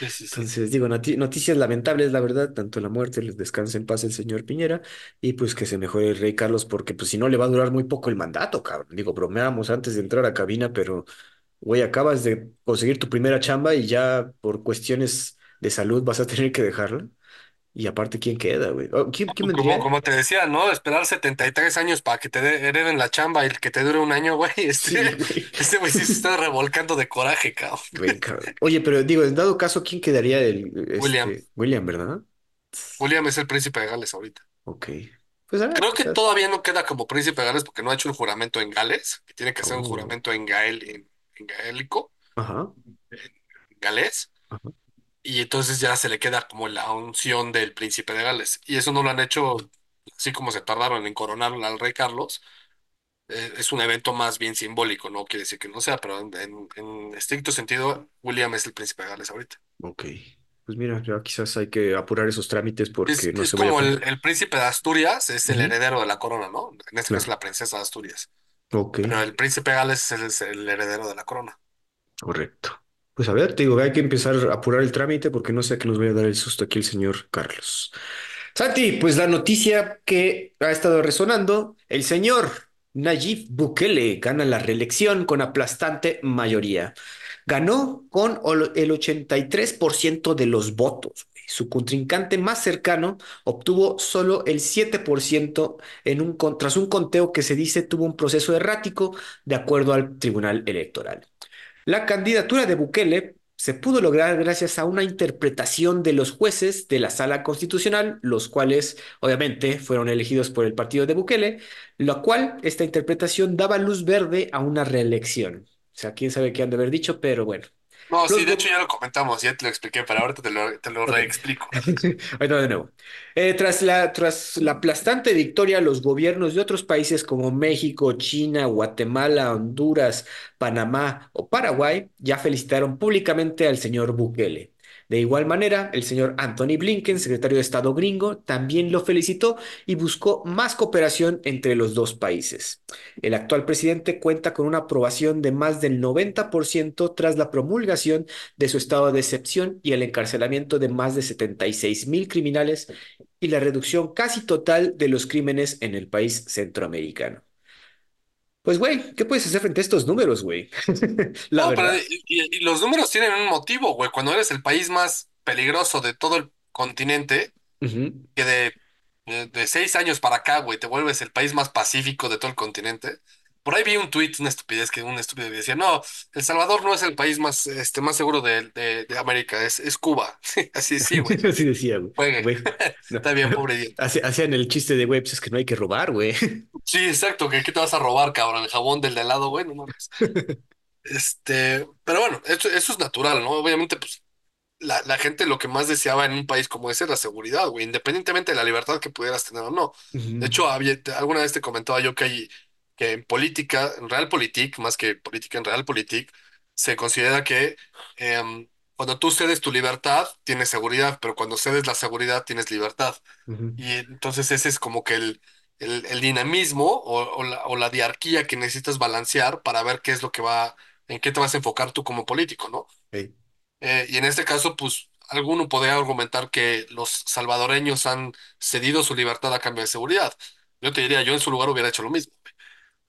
Sí, sí, sí. Entonces, digo, noti- noticias lamentables, la verdad, tanto la muerte, les descanse en paz el señor Piñera, y pues que se mejore el rey Carlos, porque pues si no le va a durar muy poco el mandato, cabrón. Digo, bromeábamos antes de entrar a cabina, pero, güey, acabas de conseguir tu primera chamba y ya por cuestiones de salud vas a tener que dejarla. Y aparte, ¿quién queda, güey? Oh, ¿quién, quién Como, vendría? como te decía, ¿no? Esperar 73 años para que te de- hereden la chamba y que te dure un año, *laughs* güey. Sí, Este, güey. este güey sí se está *laughs* revolcando de coraje, cabrón. Güey, cabrón. Oye, pero digo, en dado caso, ¿quién quedaría el, William. este, William, ¿verdad? William es el príncipe de Gales ahorita. Ok. Pues a ver, Creo que quizás. todavía no queda como príncipe de Gales porque no ha hecho un juramento en Gales, que tiene que hacer un Oh, juramento en gael, en, en gaélico, ajá, en galés, ajá. Y entonces ya se le queda como la unción del príncipe de Gales. Y eso no lo han hecho así como se tardaron en coronar al rey Carlos. Eh, es un evento más bien simbólico, no quiere decir que no sea, pero en, en- en estricto sentido, William es el príncipe de Gales ahorita. Ok. Pues mira, ya quizás hay que apurar esos trámites Es, porque no es se vaya a como el, el príncipe de Asturias, es el Ujú, heredero de la corona, ¿no? En este caso, Claro. la princesa de Asturias. Ok, Pero el príncipe de Gales es el, es el heredero de la corona. correcto. Pues a ver, te digo, hay que empezar a apurar el trámite porque no sé a qué nos vaya a dar el susto aquí el señor Carlos. Santi, pues la noticia que ha estado resonando, el señor Nayib Bukele gana la reelección con aplastante mayoría. Ganó con el 83% de los votos. Su contrincante más cercano obtuvo solo el 7% en un, tras un conteo que se dice tuvo un proceso errático de acuerdo al Tribunal Electoral. La candidatura de Bukele se pudo lograr gracias a una interpretación de los jueces de la Sala Constitucional, los cuales obviamente fueron elegidos por el partido de Bukele, lo cual esta interpretación daba luz verde a una reelección. O sea, quién sabe qué han de haber dicho, pero bueno. No, sí, de hecho ya lo comentamos, ya te lo expliqué, pero ahorita te lo, te lo Ok. reexplico. *laughs* Ahí va de nuevo. Eh, tras la, tras la aplastante victoria, los gobiernos de otros países como México, China, Guatemala, Honduras, Panamá o Paraguay ya felicitaron públicamente al señor Bukele. De igual manera, el señor Anthony Blinken, secretario de Estado gringo, también lo felicitó y buscó más cooperación entre los dos países. El actual presidente cuenta con una aprobación de más del 90% tras la promulgación de su estado de excepción y el encarcelamiento de más de 76 mil criminales y la reducción casi total de los crímenes en el país centroamericano. Pues, güey, ¿qué puedes hacer frente a estos números, güey? *laughs* La No, pero verdad. y, y- y los números tienen un motivo, güey. Cuando eres el país más peligroso de todo el continente, Ujú. que de, de, de seis años para acá, güey, te vuelves el país más pacífico de todo el continente. Por ahí vi un tuit, una estupidez, que un estúpido decía, no, El Salvador no es el país más, este, más seguro de, de, de América, es, es Cuba. *laughs* Así sí, güey. *laughs* Así decía, güey. Güey, *laughs* no. Está bien, pobre idiota. Hace- Hacían el chiste de, güey, pues es que no hay que robar, güey. Sí, exacto, que ¿qué te vas a robar, cabrón? El jabón del de al lado, güey, no mames. Este, pero bueno, eso, eso es natural, ¿no? Obviamente, pues la, la gente lo que más deseaba en un país como ese es la seguridad, güey, independientemente de la libertad que pudieras tener o no. De hecho, había- alguna vez te comentaba yo que, hay, que en política, en Realpolitik, más que política, en Realpolitik, se considera que em, cuando tú cedes tu libertad, tienes seguridad, pero cuando cedes la seguridad, tienes libertad. Y entonces ese es como que el, el, el dinamismo o, o la, o la diarquía que necesitas balancear para ver qué es lo que va, en qué te vas a enfocar tú como político, ¿no? Eh, y en este caso, pues alguno podría argumentar que los salvadoreños han cedido su libertad a cambio de seguridad. Yo te diría, yo en su lugar hubiera hecho lo mismo.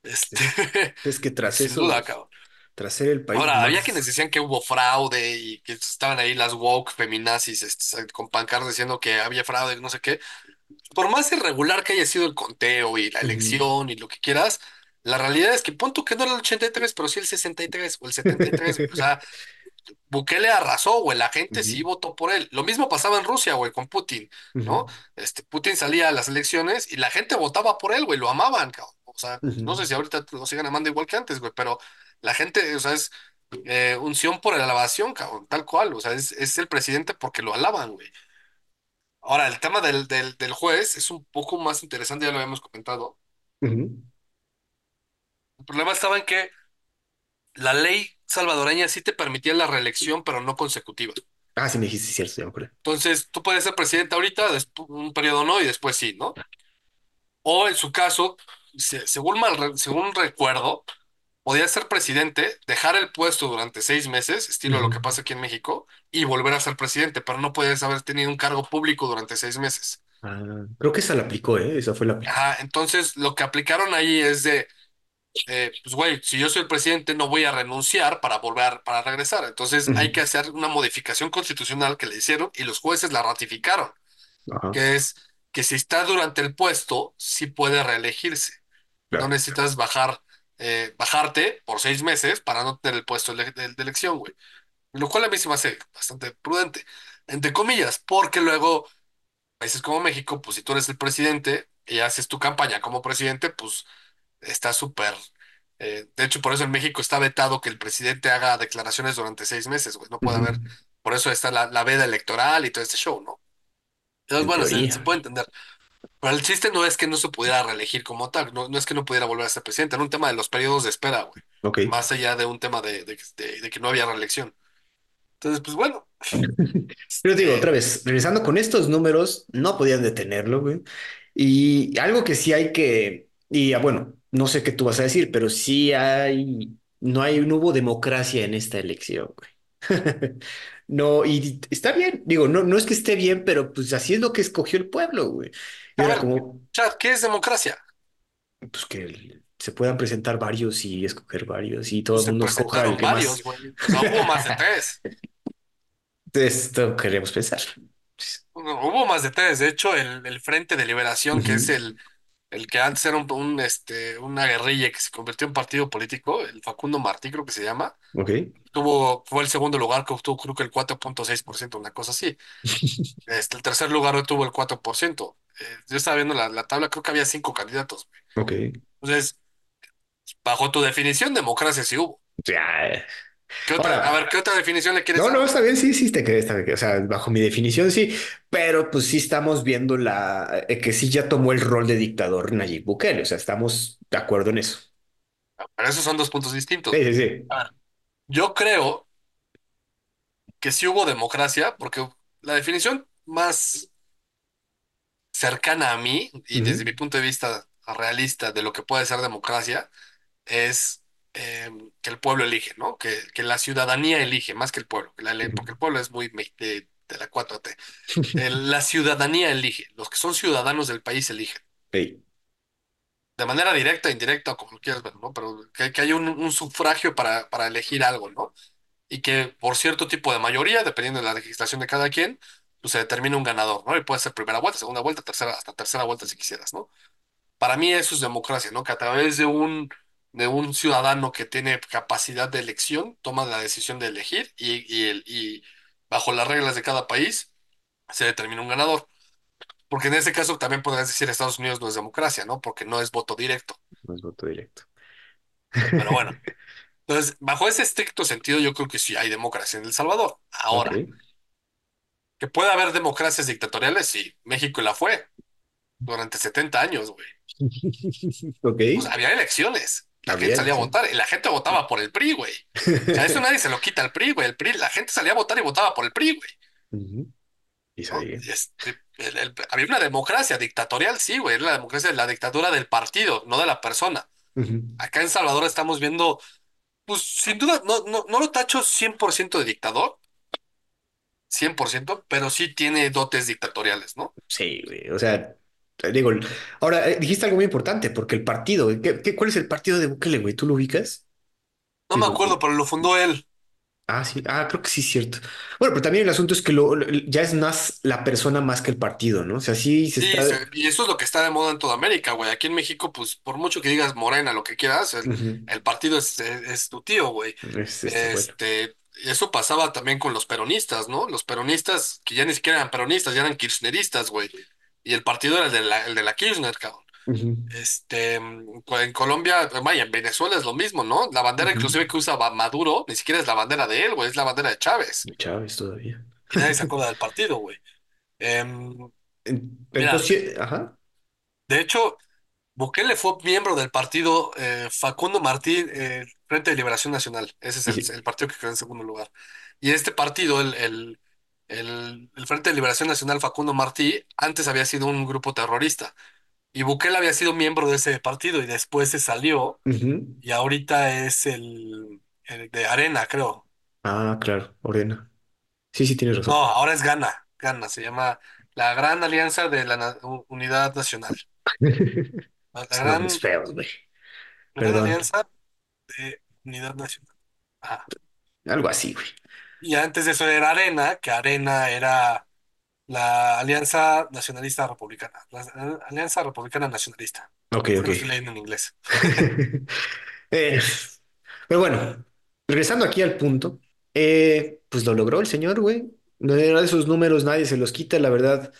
Este, *laughs* Es, que tras eso, duda, los, tras ser el país Ahora, había quienes decían que hubo fraude y que estaban ahí las woke feminazis este, con pancartas diciendo que había fraude y no sé qué. Por más irregular que haya sido el conteo y la elección y lo que quieras, la realidad es que pon tú que no era el 83, pero sí el 63 o el 73. O sea, Bukele arrasó, güey, la gente sí votó por él. Lo mismo pasaba en Rusia, güey, con Putin, ¿no? Este, Putin salía a las elecciones y la gente votaba por él, güey, lo amaban, cabrón. O sea, no sé si ahorita lo sigan amando igual que antes, güey, pero la gente, o sea, es eh, unción por alabación, cabrón, tal cual. O sea, es, es el presidente porque lo alaban, güey. Ahora, el tema del, del, del juez es un poco más interesante, ya lo habíamos comentado. El problema estaba en que la ley salvadoreña sí te permitía la reelección, pero no consecutiva. Ah, sí me dijiste, cierto, ya me. Entonces, tú puedes ser presidente ahorita, un periodo no, y después sí, ¿no? O en su caso, se- según, mal según recuerdo, podía ser presidente, dejar el puesto durante seis meses, estilo lo Ujú. que pasa aquí en México, y volver a ser presidente, pero no puedes haber tenido un cargo público durante seis meses. Ah, creo que esa la aplicó, ¿eh? Esa fue la. Ajá, entonces lo que aplicaron ahí es de, eh, pues güey, si yo soy el presidente no voy a renunciar para volver, para regresar. Entonces hay que hacer una modificación constitucional que le hicieron y los jueces la ratificaron, Ajá, que es que si está durante el puesto, sí puede reelegirse. No claro. necesitas bajar, eh, bajarte por seis meses para no tener el puesto de, de- de elección, güey. Lo cual a mí se me hace bastante prudente, entre comillas, porque luego países como México, pues si tú eres el presidente y haces tu campaña como presidente, pues está súper. eh, de hecho, por eso en México está vetado que el presidente haga declaraciones durante seis meses, güey. No puede Ujú. haber. Por eso está la, la veda electoral y todo este show, ¿no? Entonces, En bueno, se, se puede entender. Pero el chiste no es que no se pudiera reelegir como tal, no, no es que no pudiera volver a ser presidente, era un tema de los periodos de espera, güey. Ok. Más allá de un tema de, de, de- de que no había reelección. Entonces, pues bueno, *laughs* Pero digo, otra vez, regresando con estos números, no podían detenerlo, güey. Y algo que sí hay que, y ah, bueno, no sé qué tú vas a decir, pero sí hay, no hay, no hubo democracia en esta elección, güey. *laughs* No, y está bien, digo, no, no es que esté bien, pero pues así es lo que escogió el pueblo, güey. Y como, ¿qué es democracia? pues que se puedan presentar varios y escoger varios y todo el mundo escoja el que más. varios, güey. O sea, hubo más de tres. *laughs* Esto queremos pensar. No, Hubo más de tres. De hecho, el, el Frente de Liberación, que es el, el que antes era un, un, este, una guerrilla que se convirtió en partido político, el Facundo Martí, creo que se llama, Ok. tuvo, fue el segundo lugar que obtuvo, creo que el cuatro punto seis por ciento una cosa así. *laughs* Este, el tercer lugar obtuvo el 4%. Eh, yo estaba viendo la, la tabla, creo que había cinco candidatos. Ok. Entonces, bajo tu definición, democracia sí hubo. Ya. ¿Qué otra? A ver, ¿qué otra definición le quieres no, no, está bien, sí, sí, te bien. O sea, bajo mi definición, sí, pero pues sí estamos viendo la, eh, que sí ya tomó el rol de dictador Nayib Bukele, o sea, estamos de acuerdo en eso. Pero esos son dos puntos distintos. Sí, sí, sí. A ver, yo creo que sí hubo democracia, porque la definición más cercana a mí, y desde mi punto de vista realista de lo que puede ser democracia, es eh, que el pueblo elige, ¿no? Que, que la ciudadanía elige, más que el pueblo, que la porque el pueblo es muy de, de la 4T. *laughs* El- la ciudadanía elige, los que son ciudadanos del país eligen. Sí, De manera directa, indirecta, o como lo quieras ver, ¿no? Pero que, que haya un, un sufragio para, para elegir algo, ¿no? y que por cierto tipo de mayoría, dependiendo de la legislación de cada quien, pues se determina un ganador, ¿no? Y puede ser primera vuelta, segunda vuelta, tercera, hasta tercera vuelta si quisieras, ¿no? Para mí eso es democracia, ¿no? Que a través de un, de un ciudadano que tiene capacidad de elección, toma la decisión de elegir y, y, el, y bajo las reglas de cada país se determina un ganador. Porque en ese caso también podrías decir Estados Unidos no es democracia, ¿no? Porque no es voto directo. no es voto directo. Pero bueno, *laughs* entonces, bajo ese estricto sentido, yo creo que sí hay democracia en El Salvador. Ok. Ahora, Que puede haber democracias dictatoriales, sí. México la fue durante 70 años, güey. *laughs* Ok. Sea, había elecciones. La gente salía a votar y la gente votaba por el PRI, güey. O sea, eso *laughs* nadie se lo quita al PRI, güey. El PRI, la gente salía a votar y votaba por el PRI, güey. Y. Y este, el- el- había una democracia dictatorial, sí, güey. Era la democracia, la dictadura del partido, no de la persona. Acá en Salvador estamos viendo, pues sin duda, no, no, no lo tacho 100% de dictador, 100%, pero sí tiene dotes dictatoriales, ¿no? Sí, güey. O sea, digo, ahora eh, dijiste algo muy importante, porque el partido, ¿qué, qué- cuál es el partido de Bukele, güey? ¿Tú lo ubicas? No me acuerdo, pero lo fundó él. Ah, sí, ah, creo que sí es cierto. Bueno, pero también el asunto es que lo, lo- ya es más la persona más que el partido, ¿no? O sea, sí se Sí, está. se- y eso es lo que está de moda en toda América, güey. Aquí en México, pues, por mucho que digas Morena, lo que quieras, el, Ujú, el partido es, es, es tu tío, güey. Es este, bueno. Este, eso pasaba también con los peronistas, ¿no? Los peronistas, que ya ni siquiera eran peronistas, ya eran kirchneristas, güey. Y el partido era el de la, el de la Kirchner, cabrón. Este, en Colombia, vaya, en Venezuela es lo mismo, ¿no? La bandera inclusive que usa Maduro, ni siquiera es la bandera de él, güey, es la bandera de Chávez. Chávez todavía. Y nadie se acuerda del partido, güey. Em, mira, ajá. de hecho... Bukele fue miembro del partido eh, Facundo Martí, eh, Frente de Liberación Nacional. Ese es Y el, sí, el partido que quedó en segundo lugar. Y este partido, el, el, el, el Frente de Liberación Nacional Facundo Martí, antes había sido un grupo terrorista. Y Bukele había sido miembro de ese partido y después se salió y ahorita es el, el de Arena, creo. Ah, claro, Orena. Sí, sí, tienes No, razón. ahora es Gana, Gana, se llama la Gran Alianza de la Na- Unidad Nacional. *laughs* La Gran, feos, güey. Gran Perdón. Alianza de Unidad Nacional. Algo así, güey. Y antes de eso era Arena, que Arena era la Alianza Nacionalista Republicana, la Alianza Republicana Nacionalista. Ok, ok. estoy leyendo en inglés. *laughs* Eh, pero bueno, regresando aquí al punto, eh, pues lo logró el señor, güey. No era de esos números, nadie se los quita, la verdad.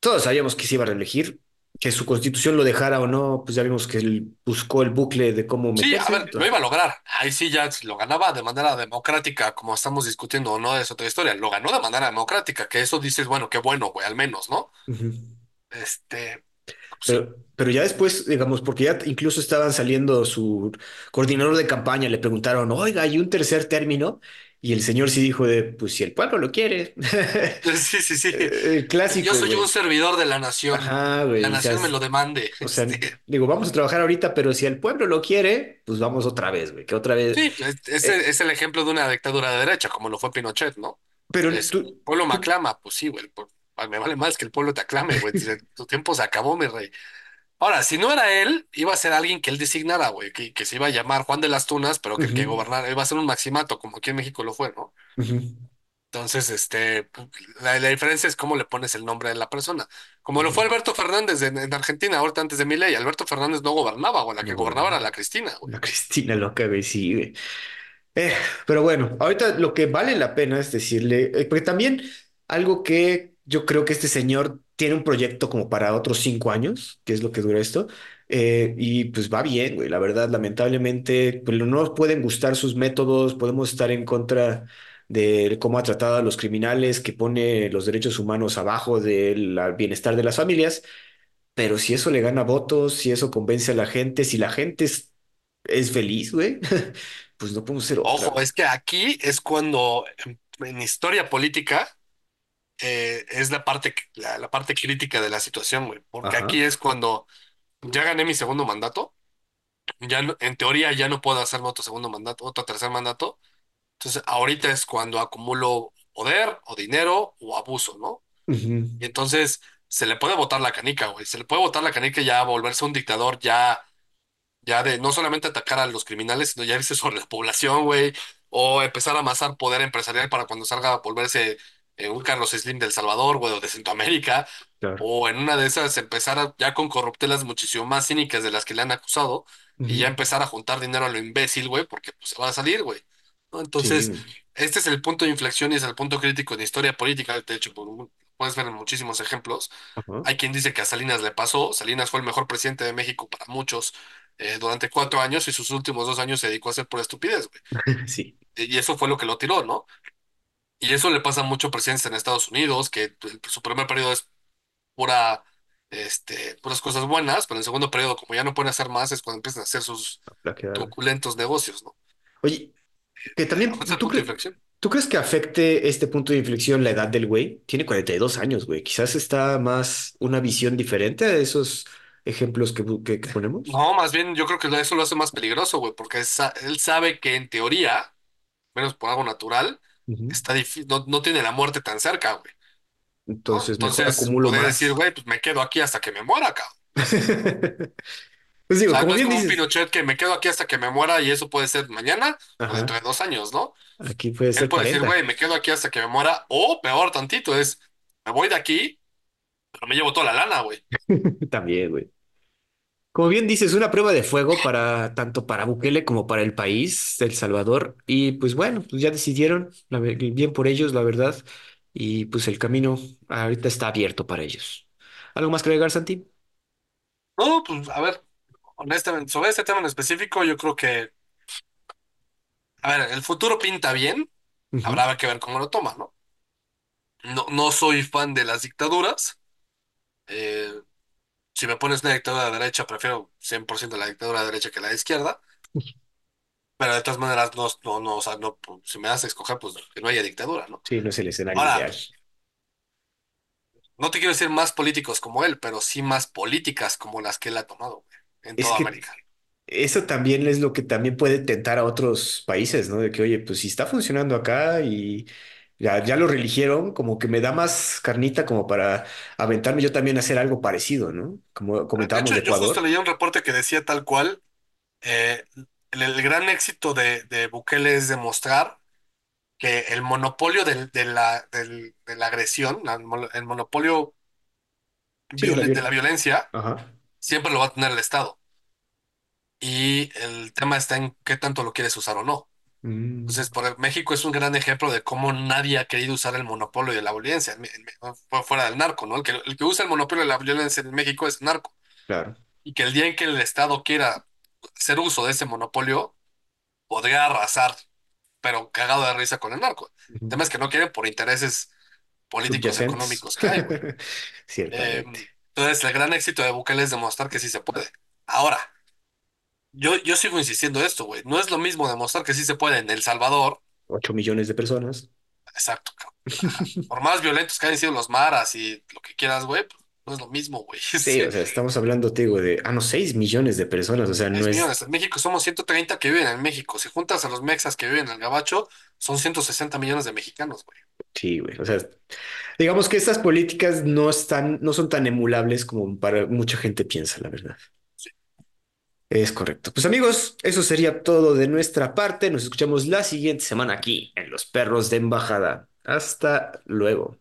Todos sabíamos que se iba a reelegir, que su constitución lo dejara o no, pues ya vimos que él buscó el bucle de cómo Sí, a meterse. ver, lo iba a lograr. Ahí sí ya lo ganaba de manera democrática, como estamos discutiendo o no, es otra historia. Lo ganó de manera democrática, que eso dices, bueno, qué bueno, güey, al menos, ¿no? Este, sí. Pero, pero ya después, digamos, porque ya incluso estaban saliendo su coordinador de campaña, le preguntaron, oiga, ¿hay un tercer término? Y el señor sí dijo de, pues si el pueblo lo quiere. *laughs* Sí, sí, sí. Eh, Yo Clásico, soy un servidor de la nación. Ajá, La güey. O sea, nación me lo demande. o sea, Este, digo, vamos a trabajar ahorita, pero si el pueblo lo quiere, pues vamos otra vez, güey. Que otra vez. sí, es, el eh, es el ejemplo de una dictadura de derecha, como lo fue Pinochet, ¿no? pero Es, el pueblo me aclama, pues sí, güey. el Me vale más que el pueblo te aclame, güey. *laughs* Tu tiempo se acabó, mi rey. Ahora, si no era él, iba a ser alguien que él designara, güey, que, que se iba a llamar Juan de las Tunas, pero que el que Ujú, gobernara iba a ser un maximato, como aquí en México lo fue, ¿no? ujú, Entonces, este, pu- la, la diferencia es cómo le pones el nombre de la persona. Como lo ujú. fue Alberto Fernández en, en Argentina, ahorita antes de Milei. Alberto Fernández no gobernaba, güey, la que No gobernaba era gobernaba. la Cristina, güey. La Cristina loca, güey, sí, güey. Eh, pero bueno, ahorita lo que vale la pena es decirle, eh, porque también algo que yo creo que este señor tiene un proyecto como para otros cinco años, que es lo que dura esto, eh, y pues va bien, güey, la verdad, lamentablemente, pues no nos pueden gustar sus métodos, podemos estar en contra de cómo ha tratado a los criminales, que pone los derechos humanos abajo del bienestar de las familias, pero si eso le gana votos, si eso convence a la gente, si la gente es, es feliz, güey, *laughs* pues no podemos ser otra, Ojo, es que aquí es cuando en historia política eh, es la parte, la, la parte crítica de la situación, güey. Porque Ajá. aquí es cuando ya gané mi segundo mandato, ya no- en teoría ya no puedo hacerme otro segundo mandato, otro tercer mandato. Entonces, ahorita es cuando acumulo poder o dinero o abuso, ¿no? Y entonces se le puede botar la canica, güey. Se le puede botar la canica y ya volverse un dictador, ya, ya de no solamente atacar a los criminales, sino ya irse sobre la población, güey. O empezar a amasar poder empresarial para cuando salga a volverse eh, un Carlos Slim del Salvador, güey, o de Centroamérica. claro. O en una de esas empezar a- ya con corruptelas muchísimo más cínicas de las que le han acusado. Y ya empezar a juntar dinero a lo imbécil, güey, porque pues, se va a salir, güey. ¿no? Sí. Entonces, este es el punto de inflexión y es el punto crítico de historia política. De hecho, puedes ver en muchísimos ejemplos. Hay quien dice que a Salinas le pasó. Salinas fue el mejor presidente de México para muchos eh, durante cuatro años y sus últimos dos años se dedicó a hacer por estupidez, güey. *laughs* Sí. Y eso fue lo que lo tiró, ¿no? Y eso le pasa a muchos presidentes en Estados Unidos, que el- su primer periodo es pura, este, puras cosas buenas, pero en el segundo periodo, como ya no pueden hacer más, es cuando empiezan a hacer sus La truculentos negocios, ¿no? Oye, que también, el ¿tú, punto de cre- inflexión. ¿tú crees que afecte este punto de inflexión la edad del güey? Tiene 42 años, güey. Quizás está más una visión diferente a esos ejemplos que, bu- que, que ponemos. No, más bien yo creo que eso lo hace más peligroso, güey, porque sa- él sabe que en teoría, menos por algo natural, Ujú. está difí- no, no tiene la muerte tan cerca, güey, ¿no? Entonces, mejor Entonces, acumulo puede decir, más. güey, pues me quedo aquí hasta que me muera, cabrón. *laughs* Pues O digo, sea, como no es bien como un dices, Pinochet que me quedo aquí hasta que me muera y eso puede ser mañana o dentro ajá, de dos años, ¿no? aquí puede Él ser puede decir, 40. güey, me quedo aquí hasta que me muera, o peor tantito, es, me voy de aquí, pero me llevo toda la lana, güey. *laughs* También, güey. Como bien dices, una prueba de fuego para tanto para Bukele como para el país, El Salvador. Y pues bueno, pues ya decidieron, la ve- bien por ellos, la verdad. Y pues el camino ahorita está abierto para ellos. ¿Algo más que agregar, Santi? No, pues a ver, honestamente, sobre este tema en específico, yo creo que, a ver, el futuro pinta bien, Ujú. habrá que ver cómo lo toma, ¿no? No, no soy fan de las dictaduras. Si me pones una dictadura de derecha, prefiero 100% la dictadura de derecha que la de izquierda. Pero de todas maneras, no, no, no, o sea, no, pues, si me das a escoger, pues que no haya dictadura, ¿no? Sí, no es el escenario Ahora, ideal. no te quiero decir más políticos como él, pero sí más políticas como las que él ha tomado, güey, en Es toda que América. eso también es lo que también puede tentar a otros países, ¿no? De que, oye, pues si está funcionando acá y ya, ya lo reeligieron, como que me da más carnita como para aventarme yo también a hacer algo parecido, ¿no? Como De comentábamos hecho, de yo justo Ecuador. leí un reporte que decía tal cual, eh, el, el gran éxito de, de Bukele es demostrar que el monopolio del- de la, del- de la agresión, la- el monopolio Sí, de la de violencia, Ajá. siempre lo va a tener el Estado. Y el tema está en qué tanto lo quieres usar o no. Mm, Entonces, por México es un gran ejemplo de cómo nadie ha querido usar el monopolio de la violencia, en- en- fu- fuera del narco, ¿no? El que, el que usa el monopolio de la violencia en México es narco. claro. Y que el día en que el Estado quiera hacer uso de ese monopolio, podría arrasar, pero cagado de risa con el narco. El tema es que no quieren por intereses políticos económicos que hay, güey. Eh, *laughs* Ciertamente. entonces, el gran éxito de Bukele es demostrar que sí se puede. Ahora, yo, yo sigo insistiendo esto, güey. No es lo mismo demostrar que sí se puede en El Salvador. Ocho millones de personas. Exacto, cabrón. Por más violentos que hayan sido los maras y lo que quieras, güey, pues, no es lo mismo, güey. *laughs* Sí, o sea, estamos hablando, te digo, de, ah, no, seis millones de personas, o sea, no es es, millones. En México somos 130 que viven en México. Si juntas a los mexas que viven en el Gabacho, son 160 millones de mexicanos, güey. sí, güey, o sea, digamos que estas políticas no están, no son tan emulables como para mucha gente piensa, la verdad. Es correcto. Pues amigos, eso sería todo de nuestra parte. Nos escuchamos la siguiente semana aquí en Los Perros de Embajada. Hasta luego.